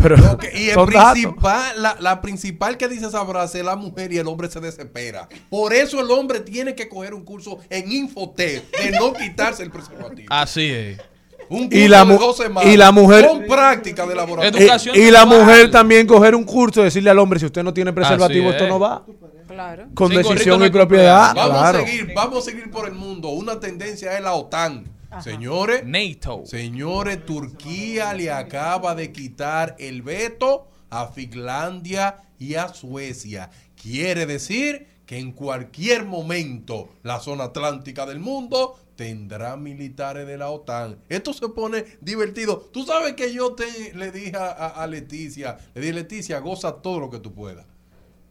Pero Y el principal, la, la principal que dice esa frase es la mujer y el hombre se desespera. Por eso el hombre tiene que coger un curso en Infotec de no quitarse el preservativo. Así es. Un Y curso la de mu- dos semanas y la mujer- con práctica de laboratorio. Y- Educación y, la mujer también coger un curso y decirle al hombre, si usted no tiene preservativo, Así esto es. no va. Claro. Con decisión y propiedad. Vamos claro. a seguir, vamos a seguir por el mundo. Una tendencia es la OTAN. Señores, NATO. señores, Turquía le acaba de quitar el veto a Finlandia y a Suecia. Quiere decir que en cualquier momento la zona atlántica del mundo tendrá militares de la OTAN. Esto se pone divertido. Tú sabes que yo te le dije a, Leticia, le dije, Leticia, goza todo lo que tú puedas.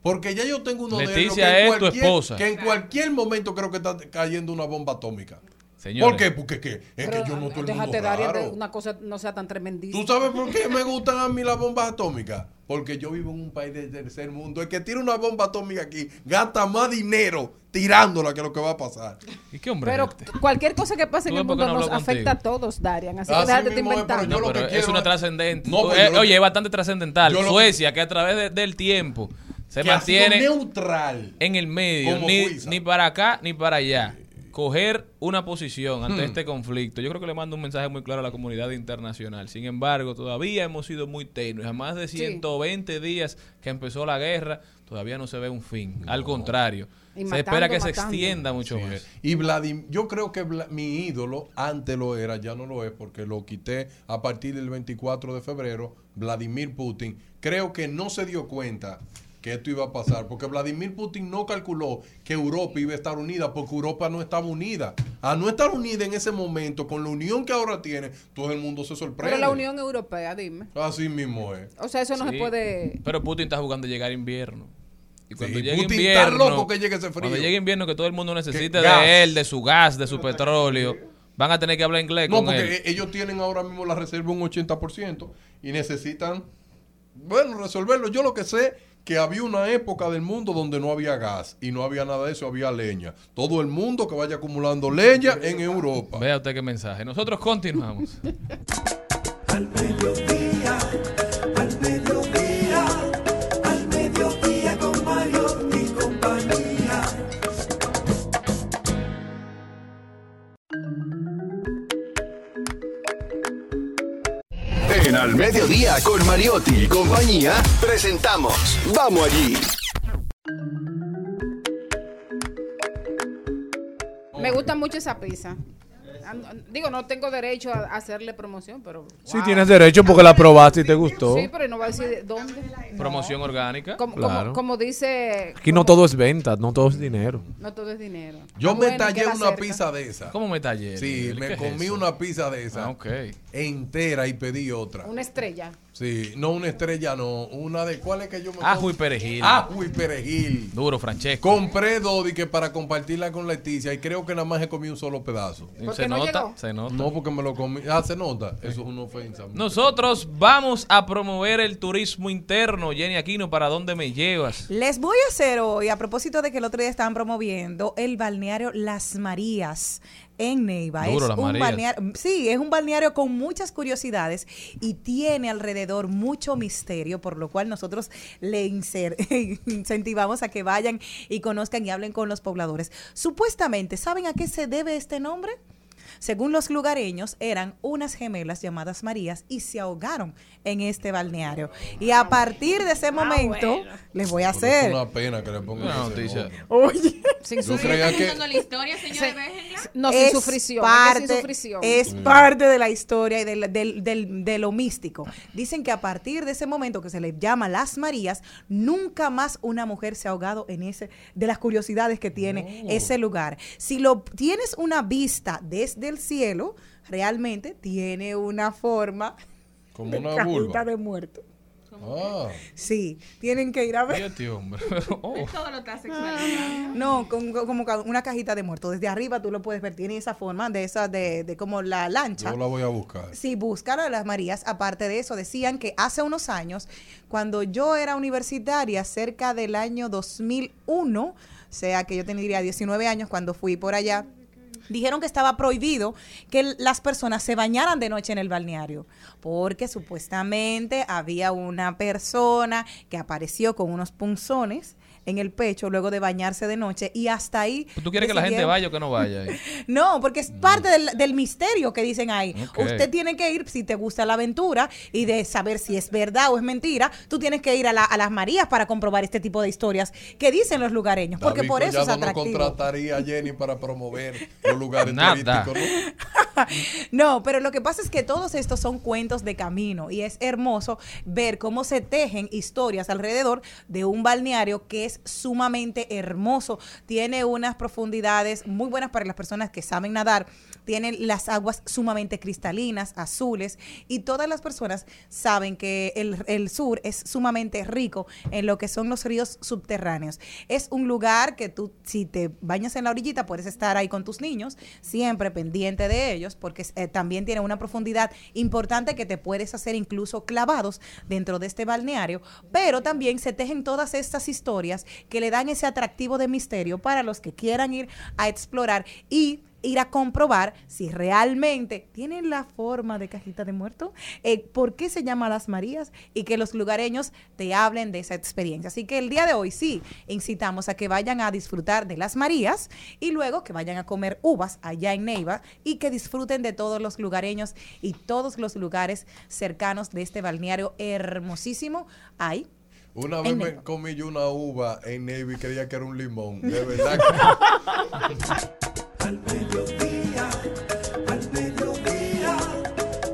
Porque ya yo tengo uno de ellos Leticia que en es tu cualquier- esposa. Que en cualquier momento creo que está cayendo una bomba atómica. Señores. ¿Por qué? Porque ¿qué? es Pero, que yo no estoy el mundo déjate dar raro. una cosa no sea tan tremendísima. ¿Tú sabes por qué me gustan a mí las bombas atómicas? Porque yo vivo en un país del tercer mundo. El que tira una bomba atómica aquí gasta más dinero tirándola que lo que va a pasar. ¿Y qué hombre Pero es este? cualquier cosa que pase en ¿Tú el mundo no nos afecta a todos, Darian. Así Así que déjate de inventar. yo No, que es quiero una trascendente. No, Eh, Oye, es bastante trascendental. Lo- Suecia, que a través de- del tiempo se que mantiene neutral. en el medio, ni para acá ni para allá. Coger una posición ante Hmm. este conflicto, yo creo que le mando un mensaje muy claro a la comunidad internacional. Sin embargo, todavía hemos sido muy tenues. A más de 120 días que empezó la guerra, todavía no se ve un fin. Al contrario, Y se matando, espera que se extienda mucho Sí. más. Y Vladimir, yo creo que mi ídolo antes lo era, ya no lo es porque lo quité a partir del 24 de febrero, Vladimir Putin. Creo que no se dio cuenta que esto iba a pasar, porque Vladimir Putin no calculó que Europa iba a estar unida, porque Europa no estaba unida. A no estar unida en ese momento, con la unión que ahora tiene, todo el mundo se sorprende. Pero la Unión Europea, dime. Así mismo es. O sea, eso no Sí. se puede... Pero Putin está jugando a llegar invierno. Y cuando Sí, llegue Putin invierno, está loco que llegue ese frío. Cuando llegue invierno que todo el mundo necesite de él, de su gas, de su petróleo, van a tener que hablar inglés No, con porque él. e- ellos tienen ahora mismo la reserva un 80% y necesitan, bueno, resolverlo. Yo lo que sé que había una época del mundo donde no había gas y no había nada de eso, había leña. Todo el mundo que vaya acumulando leña en Europa. Vea usted qué mensaje. Nosotros continuamos. Al mediodía, Al Mediodía con Mariotti y compañía, presentamos Vamos Allí. Me gusta mucho esa pizza. Digo, no tengo derecho a hacerle promoción, pero... Sí, wow. tienes derecho porque la probaste y te gustó. Sí, pero no va a decir dónde. Promoción orgánica. Como, Claro. como dice... Aquí no todo es venta, no todo es dinero. No todo es dinero. Yo Ah, me bueno, tallé una cerca. pizza de esa. ¿Cómo me tallé? Sí, me ¿Qué es comí una pizza de esa Ah, ok. entera y pedí otra. Una estrella. Sí, no una estrella, no. Una de cuál es que yo me Ajo como? y perejil. Ajo y perejil. Duro, Francesco. Compré dos y que para compartirla con Leticia y creo que nada más he comido un solo pedazo. Se no nota, llegó. se nota. No, porque me lo comí. Ah, se nota. Eso es una ofensa. Nosotros vamos a promover el turismo interno. Jenny Aquino, ¿para dónde me llevas? Les voy a hacer hoy, a propósito de que el otro día estaban promoviendo el balneario Las Marías en Neiva. Duro, es un balneario, sí, es un balneario con muchas curiosidades y tiene alrededor mucho misterio, por lo cual nosotros le incentivamos a que vayan y conozcan y hablen con los pobladores. Supuestamente, ¿saben a qué se debe este nombre? Según los lugareños, eran unas gemelas llamadas Marías y se ahogaron en este balneario. Y a partir de ese momento, les voy a Pero es hacer. una pena que le pongan Una noticia. Oye, Sin Yo creía que. contando la historia. No, sin es sufrición. Parte, es que sin sufrición. es parte de la historia y del- del- del- de lo místico. Dicen que a partir de ese momento que se le llama las Marías, nunca más una mujer se ha ahogado en ese, de las curiosidades que tiene ese lugar. Si lo tienes una vista desde el cielo, realmente tiene una forma Como de una cajita vulva. de muerto. Ah. Sí, tienen que ir a ver. Este. Oh. No, con- con- como una cajita de muerto. Desde arriba tú lo puedes ver. Tiene esa forma de esa de, de como la lancha. Yo la voy a buscar. Sí, buscar a las Marías. Aparte de eso, decían que hace unos años, cuando yo era universitaria, cerca del año 2001, o sea que yo tendría 19 años cuando fui por allá, dijeron que estaba prohibido que las personas se bañaran de noche en el balneario, porque supuestamente había una persona que apareció con unos punzones en el pecho luego de bañarse de noche y hasta ahí ¿Tú quieres que la gente vaya o que no vaya? ahí? no, porque es parte del, del misterio que dicen ahí. Usted tiene que ir, si te gusta la aventura y de saber si es verdad o es mentira, tú tienes que ir a, la- a las Marías para comprobar este tipo de historias que dicen los lugareños, porque David por eso es Collado no atractivo. contrataría a Jenny para promover los lugares Nada. turísticos, ¿no? no, pero lo que pasa es que todos estos son cuentos de camino y es hermoso ver cómo se tejen historias alrededor de un balneario que es sumamente hermoso. Tiene unas profundidades muy buenas para las personas que saben nadar. Tiene las aguas sumamente cristalinas, azules y todas las personas saben que el, el sur es sumamente rico en lo que son los ríos subterráneos. Es un lugar que tú, si te bañas en la orillita, puedes estar ahí con tus niños, siempre pendiente de ellos, porque eh, también tiene una profundidad importante que te puedes hacer incluso clavados dentro de este balneario, pero también se tejen todas estas historias que le dan ese atractivo de misterio para los que quieran ir a explorar y ir a comprobar si realmente tienen la forma de cajita de muerto, eh, por qué se llama Las Marías y que los lugareños te hablen de esa experiencia. Así que el día de hoy sí incitamos a que vayan a disfrutar de Las Marías y luego que vayan a comer uvas allá en Neiva y que disfruten de todos los lugareños y todos los lugares cercanos de este balneario hermosísimo. Ahí Una vez me comí yo una uva en Navy y creía que era un limón. De verdad. Al mediodía, al mediodía,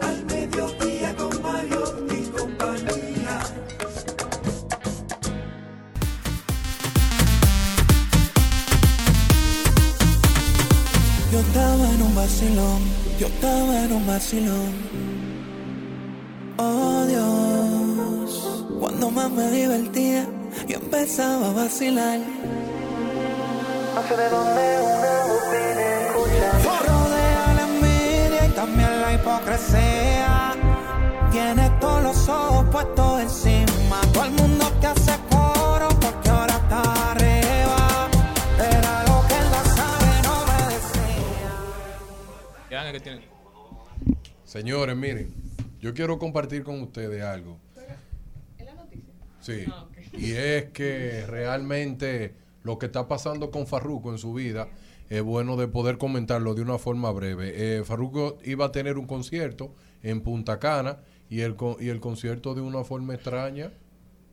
al mediodía con Mario y compañía. Yo estaba en un vacilón, yo estaba en un vacilón. Oh Dios, cuando más me divertía, yo empezaba a vacilar. No sé de dónde una voz la hipocresía. Tiene todos los ojos puestos encima. Todo el mundo te hace coro porque ahora está arriba. Era lo que él no sabe, no me decía. ¿Qué año que tiene? Señores, miren, yo quiero compartir con ustedes algo. Sí. Y es que realmente lo que está pasando con Farruko en su vida es bueno de poder comentarlo de una forma breve. Eh, Farruko iba a tener un concierto en Punta Cana y el, y el concierto de una forma extraña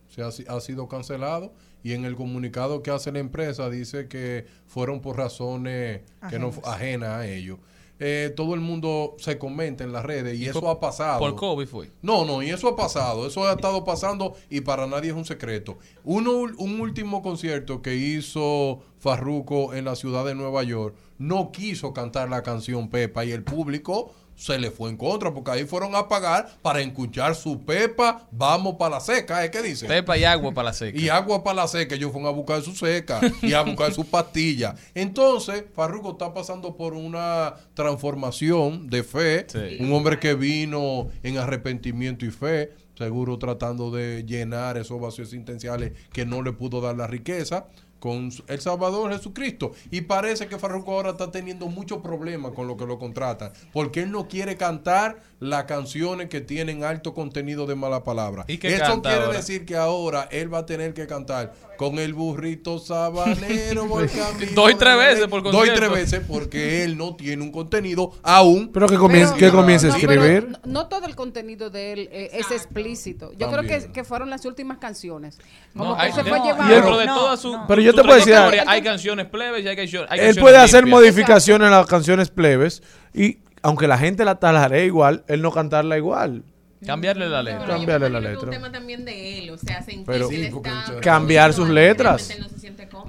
se ha, si- ha sido cancelado y en el comunicado que hace la empresa dice que fueron por razones que no ajenas a ellos. Eh, todo el mundo se comenta en las redes y, ¿Y eso ha pasado. por COVID fue? No, no, y eso ha pasado, eso ha estado pasando y para nadie es un secreto. Uno, un último concierto que hizo Farruko en la ciudad de Nueva York, no quiso cantar la canción Pepa y el público se le fue en contra porque ahí fueron a pagar para escuchar su Pepa, vamos para la seca, ¿eh? ¿Qué dice? Pepa y agua para la seca. Y agua para la seca, ellos fueron a buscar su seca y a buscar sus pastillas. Entonces, Farruko está pasando por una transformación de fe. Sí. Un hombre que vino en arrepentimiento y fe, seguro tratando de llenar esos vacíos existenciales que no le pudo dar la riqueza con el Salvador Jesucristo. Y parece que Farruko ahora está teniendo muchos problemas con lo que lo contratan, porque él no quiere cantar las canciones que tienen alto contenido de mala palabra. ¿Y qué Eso quiere ahora? decir que ahora él va a tener que cantar con el burrito sabanero. Doy tres veces por Doy concierto. tres veces porque él no tiene un contenido aún. Pero que comience, que comience a No, pero escribir. no, no todo el contenido de él eh, es explícito. Yo creo que, que fueron las últimas canciones. Como No, que hay- se fue no, llevando. dentro de toda su, Pero yo su te puedo decir hay canciones plebes y hay canciones. hay Él canciones puede hacer limpias. modificaciones en las canciones plebes y aunque la gente la talaré igual, él no cantarla igual. Cambiarle la letra. Pero Cambiarle la que es un letra. tema también de él, o sea, sentir Pero- que él Sí, está se- Cambiar sus letras. no se.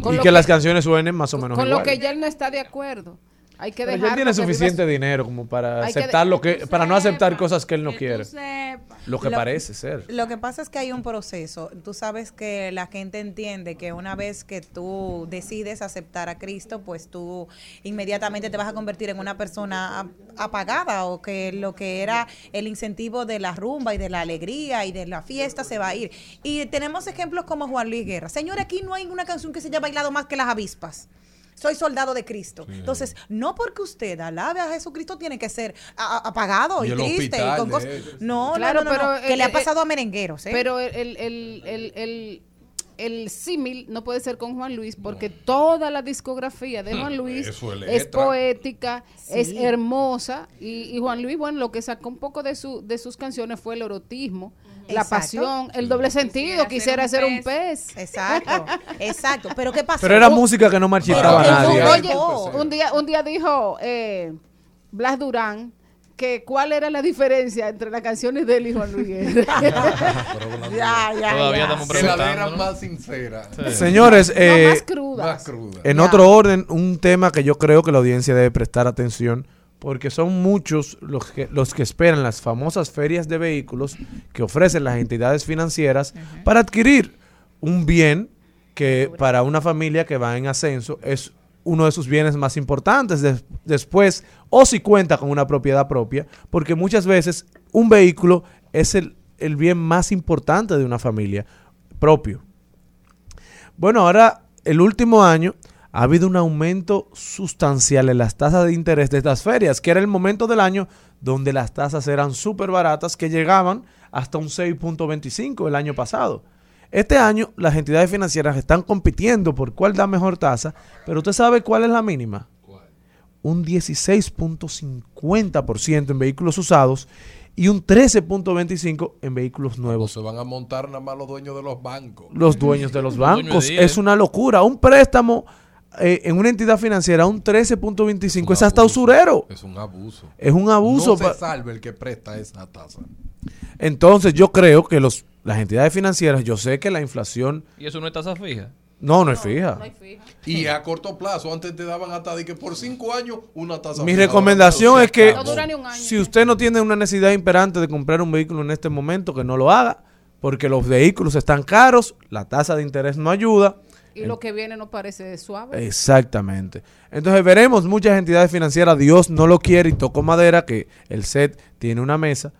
Con y que, que- las canciones suenen más o menos Con igual. lo que ya él no está de acuerdo. Hay que dejar él tiene suficiente dinero como para Hay que aceptar de- lo que, para no aceptar cosas que él no que quiere. Lo que Lo- parece ser. Lo que pasa es que hay un proceso. Tú sabes que la gente entiende que una vez que tú decides aceptar a Cristo, pues tú inmediatamente te vas a convertir en una persona ap- apagada o que lo que era el incentivo de la rumba y de la alegría y de la fiesta se va a ir. Y tenemos ejemplos como Juan Luis Guerra. Señor, aquí no hay una canción que se haya bailado más que las avispas. Soy soldado de Cristo. Entonces, no porque usted alabe a Jesucristo tiene que ser apagado Y triste. y con cosas-. No, Claro, no, no, no, pero, que eh, le ha eh, pasado a merengueros, ¿eh? Pero el, el, el, el, el, el símil no puede ser con Juan Luis porque toda la discografía de Juan Luis es poética, es hermosa y, y Juan Luis, bueno, lo que sacó un poco de, su, de sus canciones fue el erotismo, la Exacto. pasión, el doble sentido, quisiera, Quisiera ser un un pez. Exacto, exacto. Pero ¿qué pasó? Pero era música que no marchitaba a nadie. Oye, Pues, un día, un día dijo, eh, Blas Durán que cuál era la diferencia entre las canciones de él y Juan Luis ya, ya, Todavía ya. estamos la era preguntando. ¿no? más sincera. Señores, No, eh, más crudas. Más cruda. En Ya. otro orden, un tema que yo creo que la audiencia debe prestar atención, porque son muchos los que, los que esperan las famosas ferias de vehículos que ofrecen las entidades financieras para adquirir un bien que para una familia que va en ascenso es uno de sus bienes más importantes. Des- después, o si cuenta con una propiedad propia, porque muchas veces un vehículo es el, el bien más importante de una familia propio. Bueno, ahora el último año ha habido un aumento sustancial en las tasas de interés de estas ferias, que era el momento del año donde las tasas eran súper baratas, que llegaban hasta un 6.25 el año pasado. Este año las entidades financieras están compitiendo por cuál da mejor tasa, pero usted sabe cuál es la mínima. Un 16.50% en vehículos usados y un 13.25% en vehículos nuevos Se van a montar nada más los dueños de los bancos. los dueños de los bancos. de día, Es una locura. Un préstamo eh, en una entidad financiera, un 13.25, es hasta abuso. usurero. Es un abuso. Es un abuso. No se salve el que presta esa tasa. Entonces yo creo que los, las entidades financieras, yo sé que la inflación, Y eso no es tasa fija. no, no es fija. No hay fija. Y a corto plazo, antes te daban hasta de que por cinco años una tasa Mi fija. recomendación es que No dura ni un año. si usted no tiene una necesidad imperante de comprar un vehículo en este momento, que no lo haga, porque los vehículos están caros, la tasa de interés no ayuda. Y lo que viene no parece suave. Exactamente. Entonces veremos muchas entidades financieras, Dios no lo quiere y toco madera, que el SET tiene una mesa,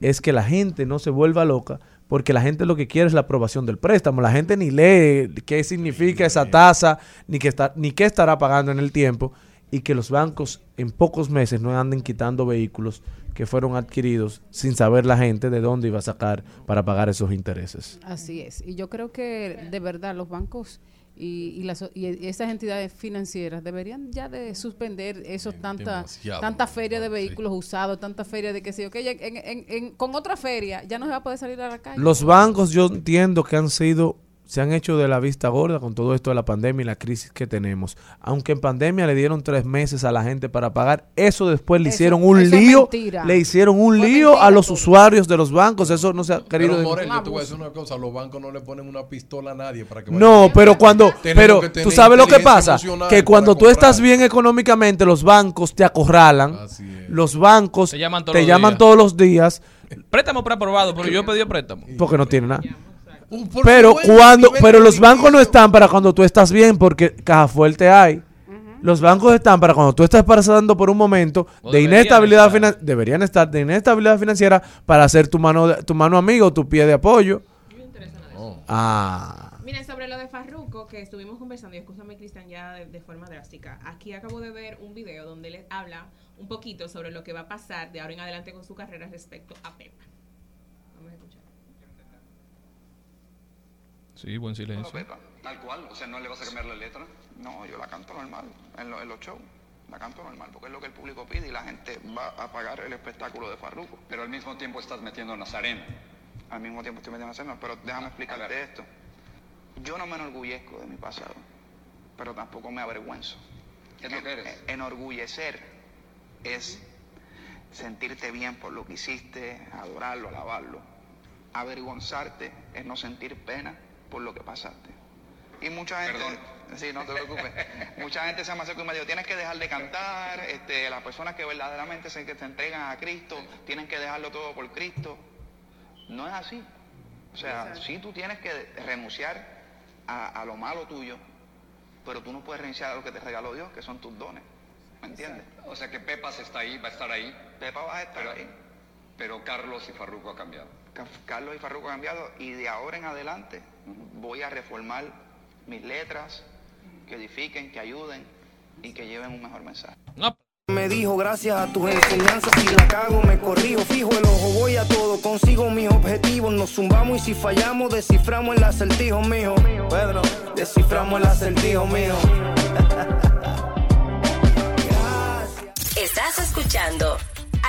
es que la gente no se vuelva loca, porque la gente lo que quiere es la aprobación del préstamo. La gente ni lee qué significa esa tasa, ni qué, está, ni qué estará pagando en el tiempo, y que los bancos en pocos meses no anden quitando vehículos que fueron adquiridos sin saber la gente de dónde iba a sacar para pagar esos intereses. Así es. Y yo creo que de verdad los bancos y, y, las, y esas entidades financieras deberían ya de suspender esos tanta tanta feria de sí. vehículos usados, tanta feria de que sé yo, que ya en- en- en- con otra feria ya no se va a poder salir a la calle. Los bancos yo entiendo que han sido, se han hecho de la vista gorda con todo esto de la pandemia y la crisis que tenemos. Aunque en pandemia le dieron tres meses a la gente para pagar, eso después le Eso- hicieron un lío, mentira. le hicieron un Fue lío mentira a los usuarios de los bancos, eso no se ha querido... Pero dem- Morel, Un yo te voy a abuso. decir una cosa, los bancos no le ponen una pistola a nadie para que vaya No, pero cuando, pero tú sabes lo que pasa, que cuando tú estás bien económicamente, los bancos te acorralan, los bancos Te llaman todos te los llaman días. todos los días Préstamo preaprobado, pero yo he pedido préstamo. porque no tienen nada. Pero cuando, pero los bancos no están para cuando tú estás bien, porque caja fuerte hay. Los bancos están para cuando tú estás pasando por un momento O de inestabilidad financiera, deberían estar de inestabilidad financiera para ser tu mano, de- tu mano amiga o tu pie de apoyo. Ah, Miren, sobre lo de Farruko, que estuvimos conversando, y escúchame, Cristian, ya de, de forma drástica. Aquí acabo de ver un video donde les habla un poquito sobre lo que va a pasar de ahora en adelante con su carrera respecto a Pepa. Vamos a escuchar. Sí, buen silencio. Pepa, tal cual, o sea, no le vas a cambiar la letra. No, yo la canto normal, en, lo- en los shows, la canto normal, porque es lo que el público pide y la gente va a pagar el espectáculo de Farruko. Pero al mismo tiempo estás metiendo a Nazareno. Al mismo tiempo estoy metiendo a hacerlo, pero déjame explicarte esto. Yo no me enorgullezco de mi pasado, pero tampoco me avergüenzo. ¿Qué es lo que eres? En- Enorgullecer es sentirte bien por lo que hiciste, adorarlo, alabarlo. Avergonzarte es no sentir pena por lo que pasaste. Y mucha gente, Perdón. sí, no te preocupes, mucha gente se me acerca y me tienes que dejar de cantar, este, las personas que verdaderamente se, que se entregan a Cristo, tienen que dejarlo todo por Cristo. No es así. O sea, sí tú tienes que renunciar a, a lo malo tuyo, pero tú no puedes renunciar a lo que te regaló Dios, que son tus dones. ¿Me entiendes? O sea que Pepas está ahí, va a estar ahí, Pepa va a estar pero, ahí. pero Carlos y Farruko ha cambiado. Ca- Carlos y Farruko han cambiado y de ahora en adelante voy a reformar mis letras que edifiquen, que ayuden y que lleven un mejor mensaje. No, Me dijo gracias a tus enseñanzas si la cago me corrijo fijo el ojo voy a todo consigo mis objetivos nos zumbamos y si fallamos desciframos el acertijo mijo Pedro desciframos el acertijo mijo. Estás escuchando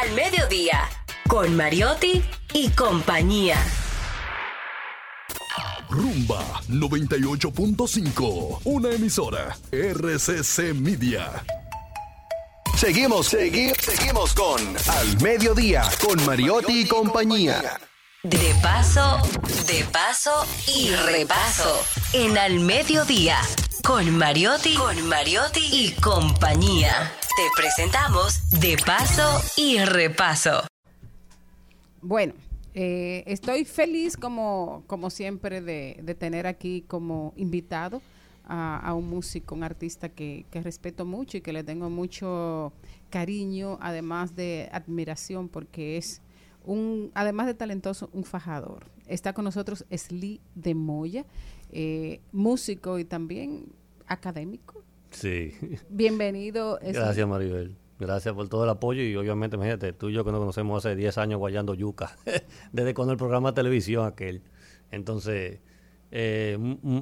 Al Mediodía con Mariotti y compañía. Rumba 98.5. Una emisora. RCC Media. Seguimos, seguimos, seguimos con Al Mediodía, con Mariotti y compañía. De paso, de paso y repaso. En Al Mediodía, con Mariotti, con Mariotti y compañía. Te presentamos De paso y repaso. Bueno, eh, estoy feliz como, como siempre de, de tener aquí como invitado a, a un músico, un artista que, que respeto mucho y que le tengo mucho cariño, además de admiración, porque es un, además de talentoso, un fajador. Está con nosotros Sly de Moya, eh, músico y también académico. Sí. Bienvenido. Gracias, Maribel. Gracias por todo el apoyo y obviamente, imagínate, tú y yo que nos conocemos hace 10 años guayando yuca, desde cuando el programa de televisión aquel. Entonces, eh,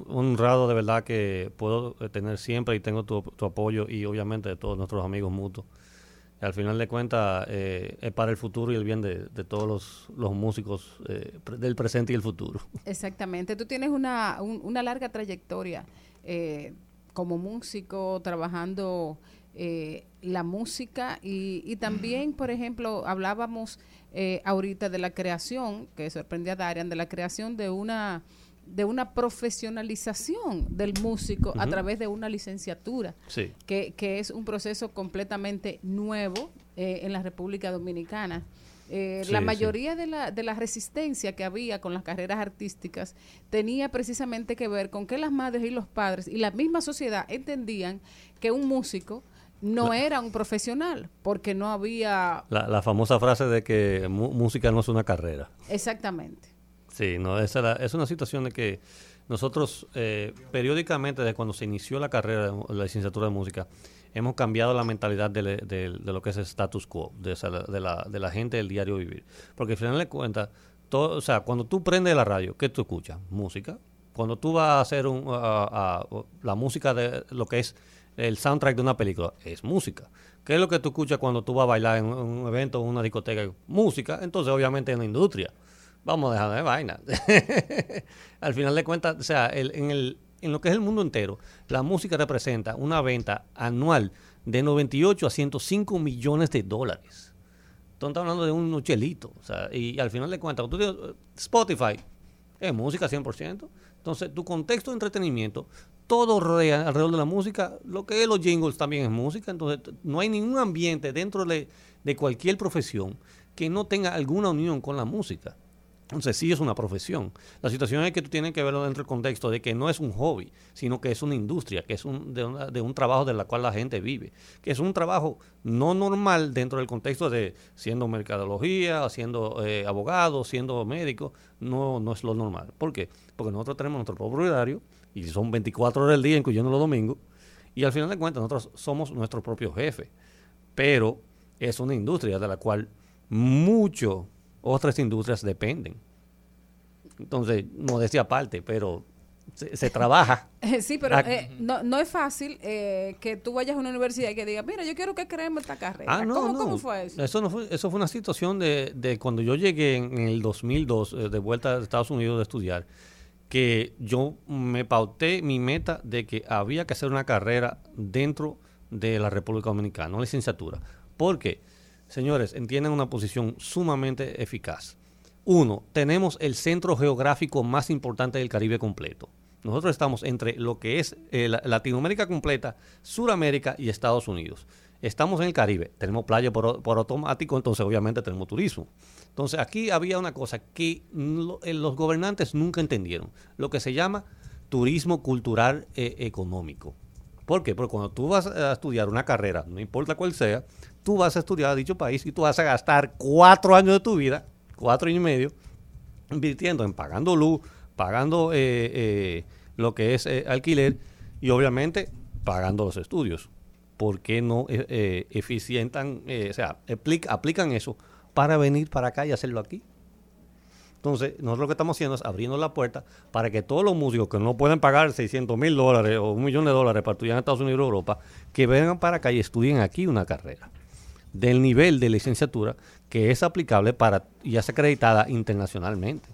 honrado de verdad que puedo eh, tener siempre y tengo tu, apoyo y obviamente de todos nuestros amigos mutuos. Al final de cuentas, eh, es para el futuro y el bien de, todos los, músicos eh, del presente y el futuro. Exactamente. Tú tienes una, un- una larga trayectoria eh, como músico, trabajando eh, la música y, y también, por ejemplo, hablábamos eh, ahorita de la creación, que sorprendía a Darian, de la creación de una de una profesionalización del músico a través de una licenciatura Sí. que, que es un proceso completamente nuevo eh, en la República Dominicana. Eh, Sí, la sí. mayoría de la, de la resistencia que había con las carreras artísticas tenía precisamente que ver con que las madres y los padres y la misma sociedad entendían que un músico no era un profesional porque no había La, la famosa frase de que música no es una carrera. exactamente. Sí, no, esa era- es una situación de que nosotros eh, periódicamente, desde cuando se inició la carrera, de la licenciatura de música, hemos cambiado la mentalidad de, le- de- de lo que es el status quo, de, esa- de la, de la gente del diario vivir. Porque al final de cuentas, todo, o sea, cuando tú prendes la radio, ¿qué tú escuchas? Música. Cuando tú vas a hacer un, a- a- la música de lo que es el soundtrack de una película, es música. ¿Qué es lo que tú escuchas cuando tú vas a bailar en un, evento o una discoteca? Música. Entonces, obviamente, es una industria. Vamos a dejar de vaina. Al final de cuentas, o sea, en, el, en lo que es el mundo entero, la música representa una venta anual de 98 a 105 millones de dólares. Entonces, estamos hablando de un chelito. O sea, y al final de cuentas, tú dices, eh, Spotify es música 100%. Entonces, tu contexto de entretenimiento, todo rodea alrededor de la música. Lo que es los jingles también es música. Entonces, no hay ningún ambiente dentro de, de cualquier profesión que no tenga alguna unión con la música. Entonces sí es una profesión. La situación es que tú tienes que verlo dentro del contexto de que no es un hobby, sino que es una industria, que es un, de, un trabajo de la cual la gente vive, que es un trabajo no normal dentro del contexto de siendo mercadología, siendo eh, abogado, siendo médico, no, no es lo normal. ¿Por qué? Porque nosotros tenemos nuestro propio horario y son 24 horas del día, incluyendo los domingos, y al final de cuentas nosotros somos nuestro propio jefe, pero es una industria de la cual mucho otras industrias dependen. Entonces, modestia aparte, pero se, se trabaja. Eh, Sí, pero eh, no, no es fácil eh, que tú vayas a una universidad y que digas, mira, yo quiero que creemos esta carrera. Ah, no, ¿Cómo, no. cómo fue eso? no fue, eso fue una situación de, de cuando yo llegué en, el 2002 eh, de vuelta a Estados Unidos de estudiar, que yo me pauté mi meta de que había que hacer una carrera dentro de la República Dominicana, una licenciatura. Porque, señores, entienden una posición sumamente eficaz. Uno, tenemos el centro geográfico más importante del Caribe completo. Nosotros estamos entre lo que es eh, la- Latinoamérica completa, Suramérica y Estados Unidos. Estamos en el Caribe, tenemos playa por, automático, entonces obviamente tenemos turismo. Entonces aquí había una cosa que eh, los gobernantes nunca entendieron, lo que se llama turismo cultural eh, económico. ¿Por qué? Porque cuando tú vas a estudiar una carrera, no importa cuál sea, tú vas a estudiar a dicho país y tú vas a gastar cuatro años de tu vida, cuatro años y medio, invirtiendo en pagando luz, pagando eh, eh, lo que es eh, alquiler y obviamente pagando los estudios. ¿Por qué no eficientan, o sea, aplic- aplican eso para venir para acá y hacerlo aquí? Entonces, nosotros lo que estamos haciendo es abriendo la puerta para que todos los músicos que no pueden pagar 600 mil dólares o un millón de dólares para estudiar en Estados Unidos o Europa, que vengan para acá y estudien aquí una carrera del nivel de licenciatura que es aplicable para y es acreditada internacionalmente.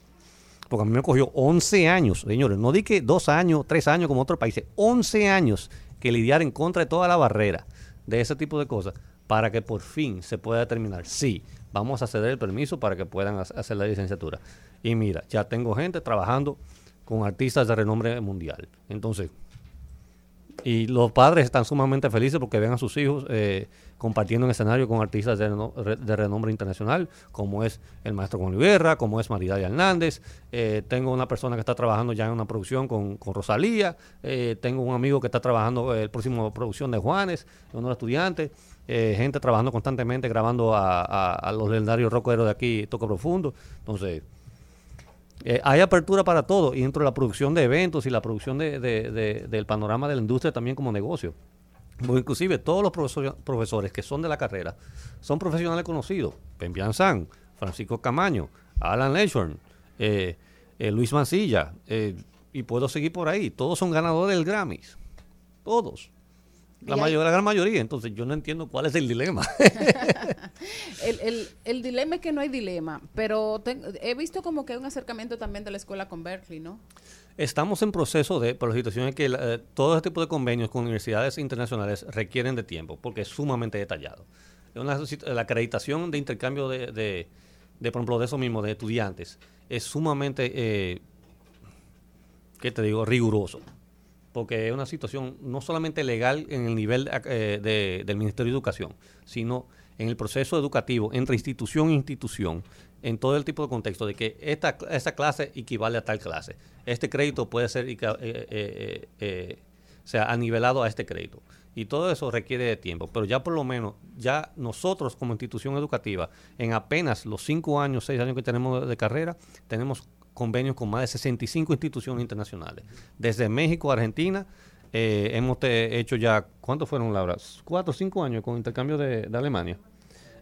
Porque a mí me cogió 11 años, señores, no di que dos años, tres años como otros países, 11 años que lidiar en contra de toda la barrera de ese tipo de cosas para que por fin se pueda determinar, sí, vamos a ceder el permiso para que puedan ha- hacer la licenciatura. Y mira, ya tengo gente trabajando con artistas de renombre mundial. Entonces, y los padres están sumamente felices porque ven a sus hijos eh, compartiendo en escenario con artistas de, de renombre internacional, como es el maestro Juan Luis Guerra, como es Maridalia Hernández. Eh, tengo una persona que está trabajando ya en una producción con, con Rosalía. Eh, tengo un amigo que está trabajando en el próximo producción de Juanes, uno de los estudiantes. Eh, gente trabajando constantemente, grabando a, a- a los legendarios rockeros de aquí, Toco Profundo. Entonces, eh, hay apertura para todo y dentro de la producción de eventos y la producción de, de- de- del panorama de la industria también como negocio. Porque inclusive todos los profesores, que son de la carrera son profesionales conocidos. Pempian San, Francisco Camaño, Alan Leshorn, eh, eh, Luis Mancilla, y puedo seguir por ahí. Todos son ganadores del Grammys. Todos. La, mayor, la gran mayoría. Entonces yo no entiendo cuál es el dilema. El, el, el dilema es que no hay dilema, pero he visto como que hay un acercamiento también de la escuela con Berkeley, ¿no? Estamos en proceso de, pero la situación es que eh, todo este tipo de convenios con universidades internacionales requieren de tiempo, porque es sumamente detallado. Una la acreditación de intercambio de, de, de, por ejemplo, de eso mismo, de estudiantes, es sumamente, eh, ¿qué te digo?, riguroso. Porque es una situación no solamente legal en el nivel eh, de- del Ministerio de Educación, sino en el proceso educativo entre institución e institución, en todo el tipo de contexto, de que esta, esta clase equivale a tal clase. Este crédito puede ser ica- eh, eh, eh, o sea, anivelado a este crédito. Y todo eso requiere de tiempo. Pero ya por lo menos, ya nosotros como institución educativa, en apenas los cinco años, seis años que tenemos de carrera, tenemos convenios con más de 65 instituciones internacionales. Desde México a Argentina, eh, hemos te- hecho ya, ¿cuántos fueron, Laura? Cuatro o cinco años con intercambio de, de Alemania.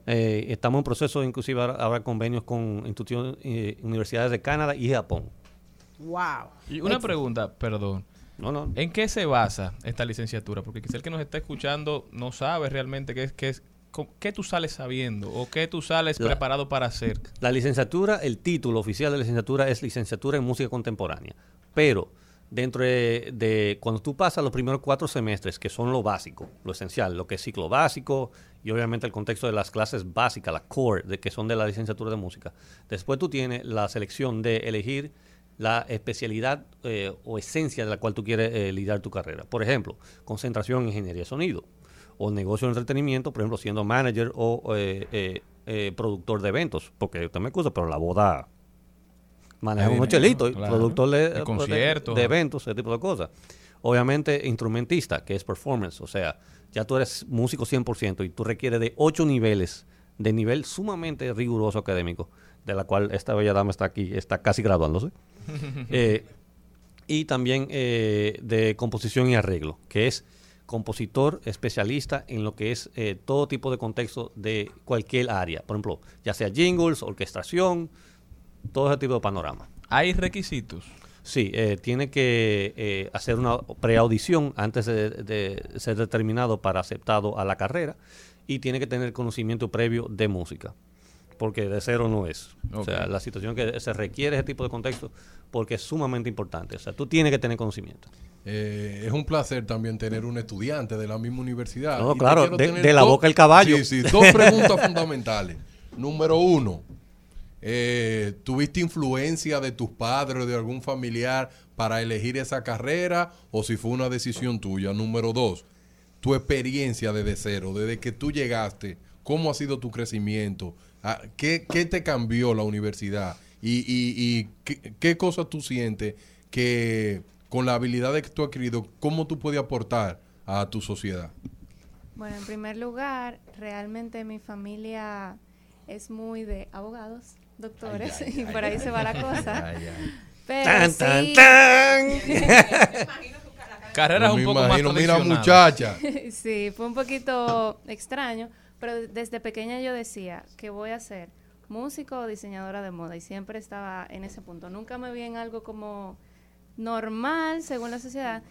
Eh, estamos en proceso, inclusive, ahora, ahora convenios con instituciones, eh, universidades de Canadá y Japón. Wow. Y una pregunta, perdón. No, no. ¿En qué se basa esta licenciatura? Porque quizá el que nos está escuchando no sabe realmente qué es, qué es, qué tú sales sabiendo o qué tú sales La- preparado para hacer. La licenciatura, el título oficial de la licenciatura es licenciatura en música contemporánea. Pero dentro de, de- cuando tú pasas los primeros cuatro semestres, que son lo básico, lo esencial, lo que es ciclo básico y obviamente el contexto de las clases básicas, las core, de que son de la licenciatura de música. Después tú tienes la selección de elegir la especialidad eh, o esencia de la cual tú quieres eh, lidiar tu carrera. Por ejemplo, concentración en ingeniería de sonido o negocio de entretenimiento, por ejemplo, siendo manager o eh, eh, eh, productor de eventos, porque usted me excusa, pero la boda maneja unos chelitos, claro. productor de, De conciertos. de eventos, ese tipo de cosas. Obviamente, instrumentista, que es performance, o sea, ya tú eres músico 100% y tú requieres de ocho niveles, de nivel sumamente riguroso académico, de la cual esta bella dama está aquí, está casi graduándose. Eh, y también eh, de composición y arreglo, que es compositor especialista en lo que es eh, todo tipo de contexto de cualquier área. Por ejemplo, ya sea jingles, orquestación, todo ese tipo de panorama. ¿Hay requisitos? Sí, eh, tiene que eh, hacer una preaudición antes de, de ser determinado para aceptado a la carrera y tiene que tener conocimiento previo de música, porque de cero no es. O sea, la situación que se requiere ese tipo de contexto porque es sumamente importante. O sea, tú tienes que tener conocimiento. Eh, es un placer también tener un estudiante de la misma universidad. No, claro, de- la dos- boca el caballo. Sí, sí, dos preguntas fundamentales. Número uno, eh, ¿tuviste influencia de tus padres o de algún familiar para elegir esa carrera o si fue una decisión tuya? Número dos, tu experiencia desde cero, desde que tú llegaste, ¿cómo ha sido tu crecimiento? Ah, ¿Qué, qué te cambió la universidad? ¿Y, y, y qué, qué cosas tú sientes que con la habilidad que tú has adquirido, cómo tú puedes aportar a tu sociedad? Bueno, en primer lugar, realmente mi familia es muy de abogados, doctores, Ay, ay, y ay, por ahí ay, se va la cosa. ay, ay. Pero Tan, sí- tan, Carreras Me un poco imagino, más mira, muchacha. sí, fue un poquito extraño, pero desde pequeña yo decía que voy a ser músico o diseñadora de moda y siempre estaba en ese punto. Nunca me vi en algo como normal según la sociedad.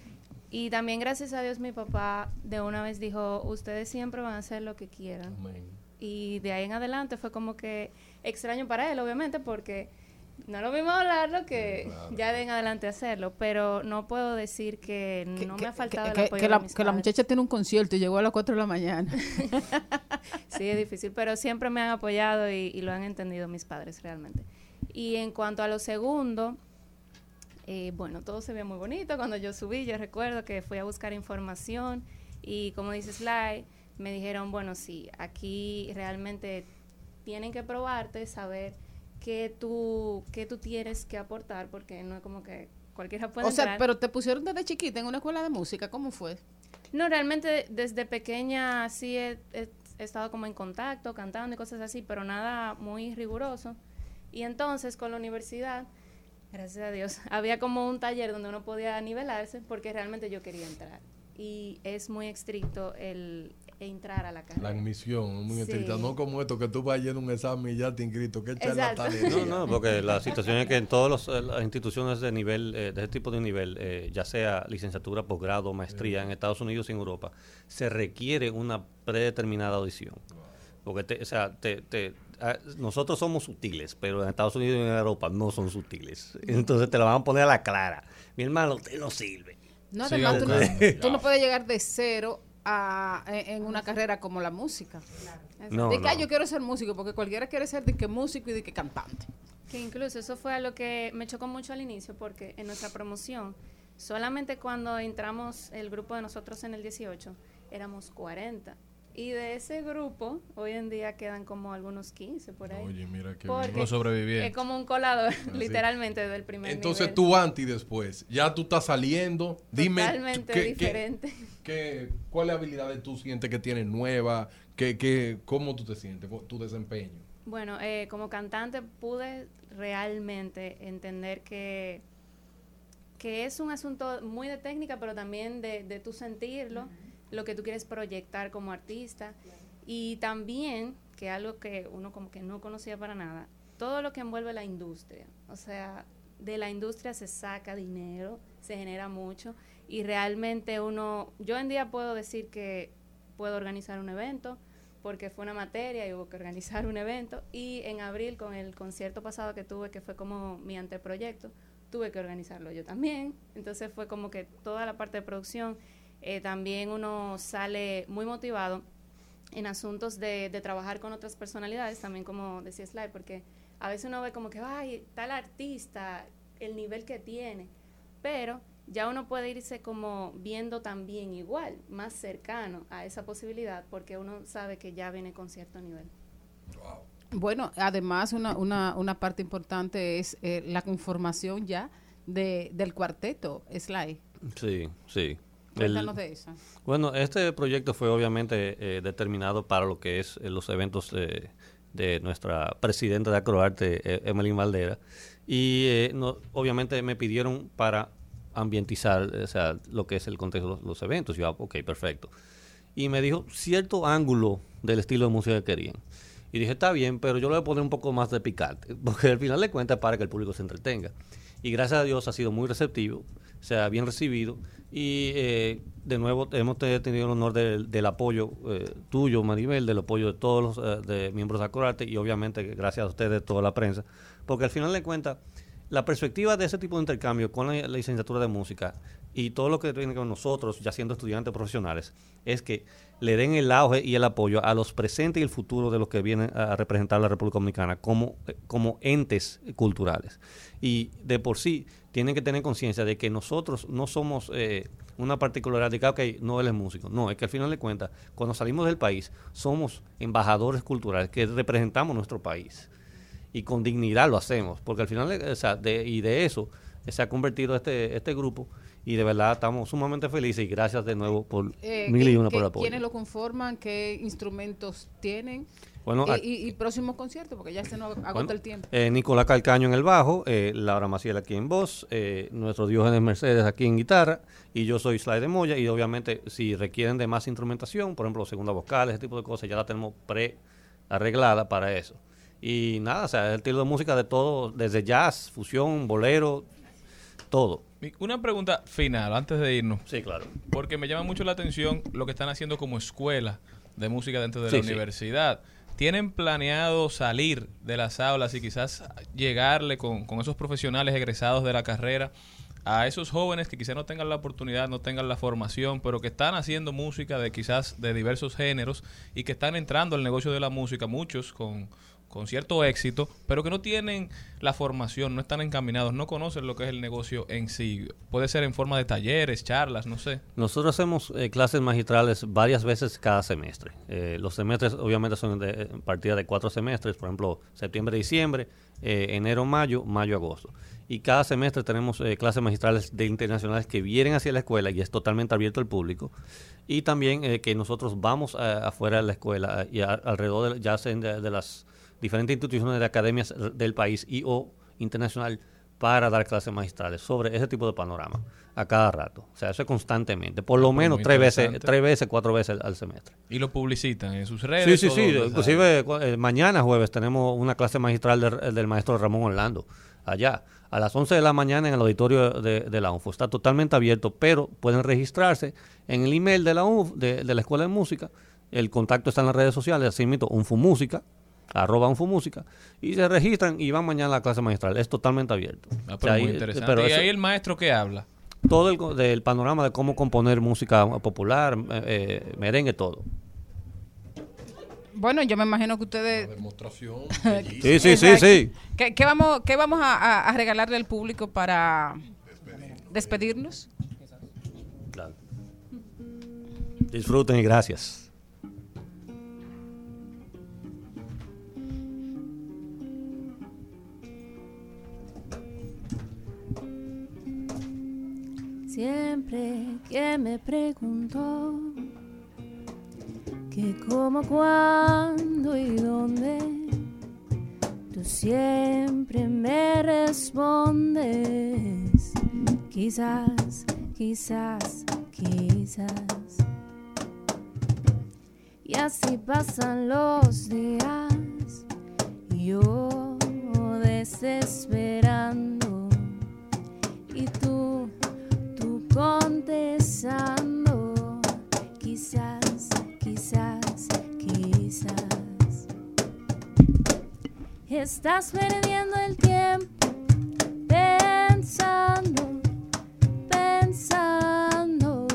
Y también gracias a Dios mi papá de una vez dijo, ustedes siempre van a hacer lo que quieran. Y de ahí en adelante fue como que extraño para él, obviamente, porque no lo mismo hablarlo que ya de en adelante hacerlo. Pero no puedo decir que no me ha faltado el que, apoyo que de la, mis que la padres. muchacha tiene un concierto y llegó a las 4 de la mañana. sí, es difícil, pero siempre me han apoyado y, y lo han entendido mis padres realmente. Y en cuanto a lo segundo, eh, bueno, todo se ve muy bonito. Cuando yo subí, yo recuerdo que fui a buscar información y como dice Sly, me dijeron, bueno, sí, aquí realmente tienen que probarte, saber qué tú, qué tú tienes que aportar, porque no es como que cualquiera puede O sea, pero te pusieron desde chiquita en una escuela de música, ¿cómo fue? No, realmente desde pequeña sí he, he- he estado como en contacto, cantando y cosas así, pero nada muy riguroso. Y entonces con la universidad, gracias a Dios, había como un taller donde uno podía nivelarse porque realmente yo quería entrar. Y es muy estricto el entrar a la La carrera. admisión, muy Sí. estricta. No como esto, que tú vas yendo un examen y ya te inscrito. Qué charlatanería. No, no, porque la situación es que en todas las instituciones de nivel, eh, de ese tipo de nivel, eh, ya sea licenciatura, posgrado, maestría, en Estados Unidos y en Europa, se requiere una predeterminada audición. Porque, te- o sea, te- te- nosotros somos sutiles, pero en Estados Unidos y en Europa no son sutiles. Entonces te la van a poner a la clara. Mi hermano, usted no sirve. No, además, tú no, tú no puedes llegar de cero a, en en una carrera como la música. No, de que "Ah, no. yo quiero ser músico, porque cualquiera quiere ser de que músico y de que cantante. Que incluso eso fue algo que me chocó mucho al inicio porque en nuestra promoción, solamente cuando entramos el grupo de nosotros en el 18, éramos 40. Y de ese grupo, hoy en día quedan como algunos 15 por ahí. Oye, mira bien. Los sobrevivientes. Es como un colador, Así. literalmente, del primer Entonces nivel. tú antes y después, ya tú estás saliendo, dime Totalmente qué- diferente. qué- cuáles habilidades tú sientes que tienes nuevas, qué, qué, cómo tú te sientes, tu desempeño. Bueno, eh, como cantante pude realmente entender que, que es un asunto muy de técnica, pero también de, de tu sentirlo, lo que tú quieres proyectar como artista. Y también, que algo que uno como que no conocía para nada, todo lo que envuelve la industria. O sea, de la industria se saca dinero, se genera mucho y realmente uno, yo en día puedo decir que puedo organizar un evento porque fue una materia y hubo que organizar un evento y en abril con el concierto pasado que tuve que fue como mi anteproyecto tuve que organizarlo yo también entonces fue como que toda la parte de producción eh, también uno sale muy motivado en asuntos de, de trabajar con otras personalidades, también como decía Sly, porque a veces uno ve como que, ay, tal artista, el nivel que tiene, pero ya uno puede irse como viendo también igual, más cercano a esa posibilidad, porque uno sabe que ya viene con cierto nivel. Bueno, además una, una, una parte importante es eh, la conformación ya de, del cuarteto, Sly. Sí, sí. Cuéntanos de eso. Bueno, este proyecto fue obviamente eh, determinado para lo que es eh, los eventos eh, de nuestra presidenta de Acroarte, eh, Emily Valdera. Y eh, no- obviamente me pidieron para ambientizar o sea, lo que es el contexto de los, los eventos. Yo, ok, perfecto. Y me dijo cierto ángulo del estilo de música que querían. Y dije, está bien, pero yo le voy a poner un poco más de picante, porque al final de cuentas para que el público se entretenga. Y gracias a Dios ha sido muy receptivo, sea, bien recibido. Y eh, de nuevo hemos te- tenido el honor del, apoyo eh, tuyo, Maribel, del apoyo de todos los eh, de miembros de Acorarte y obviamente que gracias a ustedes, toda la prensa. Porque al final de cuentas, la perspectiva de ese tipo de intercambio con la, la licenciatura de música y todo lo que tiene con nosotros, ya siendo estudiantes profesionales, es que le den el auge y el apoyo a los presentes y el futuro de los que vienen a representar la República Dominicana como, eh, como entes culturales. Y de por sí tienen que tener conciencia de que nosotros no somos eh, una particularidad de que, no él es músico. No, es que al final de cuentas, cuando salimos del país, somos embajadores culturales que representamos nuestro país y con dignidad lo hacemos, porque al final, de, y de eso se ha convertido este, este grupo y de verdad estamos sumamente felices y gracias de nuevo por Eh, mil y ¿qué- una por el apoyo. ¿Quiénes lo conforman? ¿Qué instrumentos tienen? Bueno, ac- y, y próximo concierto, porque ya se nos agota Bueno, el tiempo. eh, Nicolás Calcaño en el bajo, eh, Laura Maciel aquí en voz, eh, nuestro Diógenes Mercedes aquí en guitarra y yo soy Sly de Moya y obviamente si requieren de más instrumentación, por ejemplo segunda vocal, ese tipo de cosas, ya la tenemos pre arreglada para eso. Y nada, o sea, el estilo de música de todo, desde jazz, fusión, bolero, todo. Una pregunta final antes de irnos. Sí, claro. Porque me llama mucho la atención lo que están haciendo como escuela de música dentro de Sí, la sí. universidad. ¿Tienen planeado salir de las aulas y quizás llegarle con, con esos profesionales egresados de la carrera a esos jóvenes que quizás no tengan la oportunidad, no tengan la formación, pero que están haciendo música de quizás de diversos géneros y que están entrando al negocio de la música, muchos con, con cierto éxito, pero que no tienen la formación, no están encaminados, no conocen lo que es el negocio en sí. Puede ser en forma de talleres, charlas, no sé. Nosotros hacemos eh, clases magistrales varias veces cada semestre. Eh, los semestres obviamente son de eh, partida de cuatro semestres, por ejemplo, septiembre, diciembre, eh, enero, mayo, mayo, agosto. Y cada semestre tenemos clases magistrales de internacionales que vienen hacia la escuela y es totalmente abierto al público. Y también que nosotros vamos afuera de la escuela y alrededor de, ya sean de, de las diferentes instituciones de academias del país y o internacional para dar clases magistrales sobre ese tipo de panorama a cada rato. O sea, eso es constantemente, por lo menos tres veces, tres veces, cuatro veces al- semestre. Y lo publicitan en sus redes. Sí, sí, sí. Inclusive eh, mañana jueves tenemos una clase magistral de- del maestro Ramón Orlando allá a las 11 de la mañana en el auditorio de, de la UNFO. Está totalmente abierto, pero pueden registrarse en el email de la UNF, de, de la Escuela de Música. El contacto está en las redes sociales, así mismo, UNFUMúsica, arroba UNFUMúsica, y se registran y van mañana a la clase magistral. Es totalmente abierto. Ah, O pero sea, muy ahí- interesante. pero y eso- ahí el maestro que habla. todo el, co- del panorama de cómo componer música popular, eh, eh, merengue, todo. Bueno, yo me imagino que ustedes... Demostración. Sí, sí, sí, sí. ¿Qué, qué vamos, qué vamos a, a- a regalarle al público para despedirnos? Claro. Disfruten y gracias. Siempre que me preguntó que cómo, cuándo y dónde, tú siempre me respondes. Quizás, quizás, quizás. Y así pasan los días, yo desesperando. Contestando. Quizás, quizás, quizás. Estás perdiendo el tiempo pensando, pensando.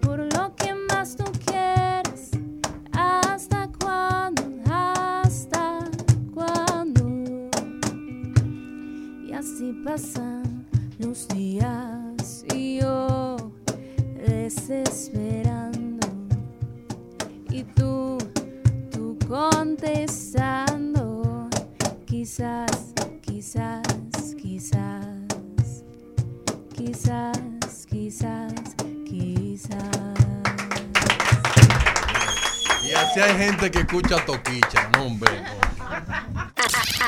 Por lo que más tú quieres. ¿Hasta cuándo? ¿Hasta cuándo? Y así pasan los días y yo desesperando. Y tú, tú contestando. Quizás, quizás, quizás. Quizás, quizás, quizás. Y así hay gente que escucha toquicha, no hombre.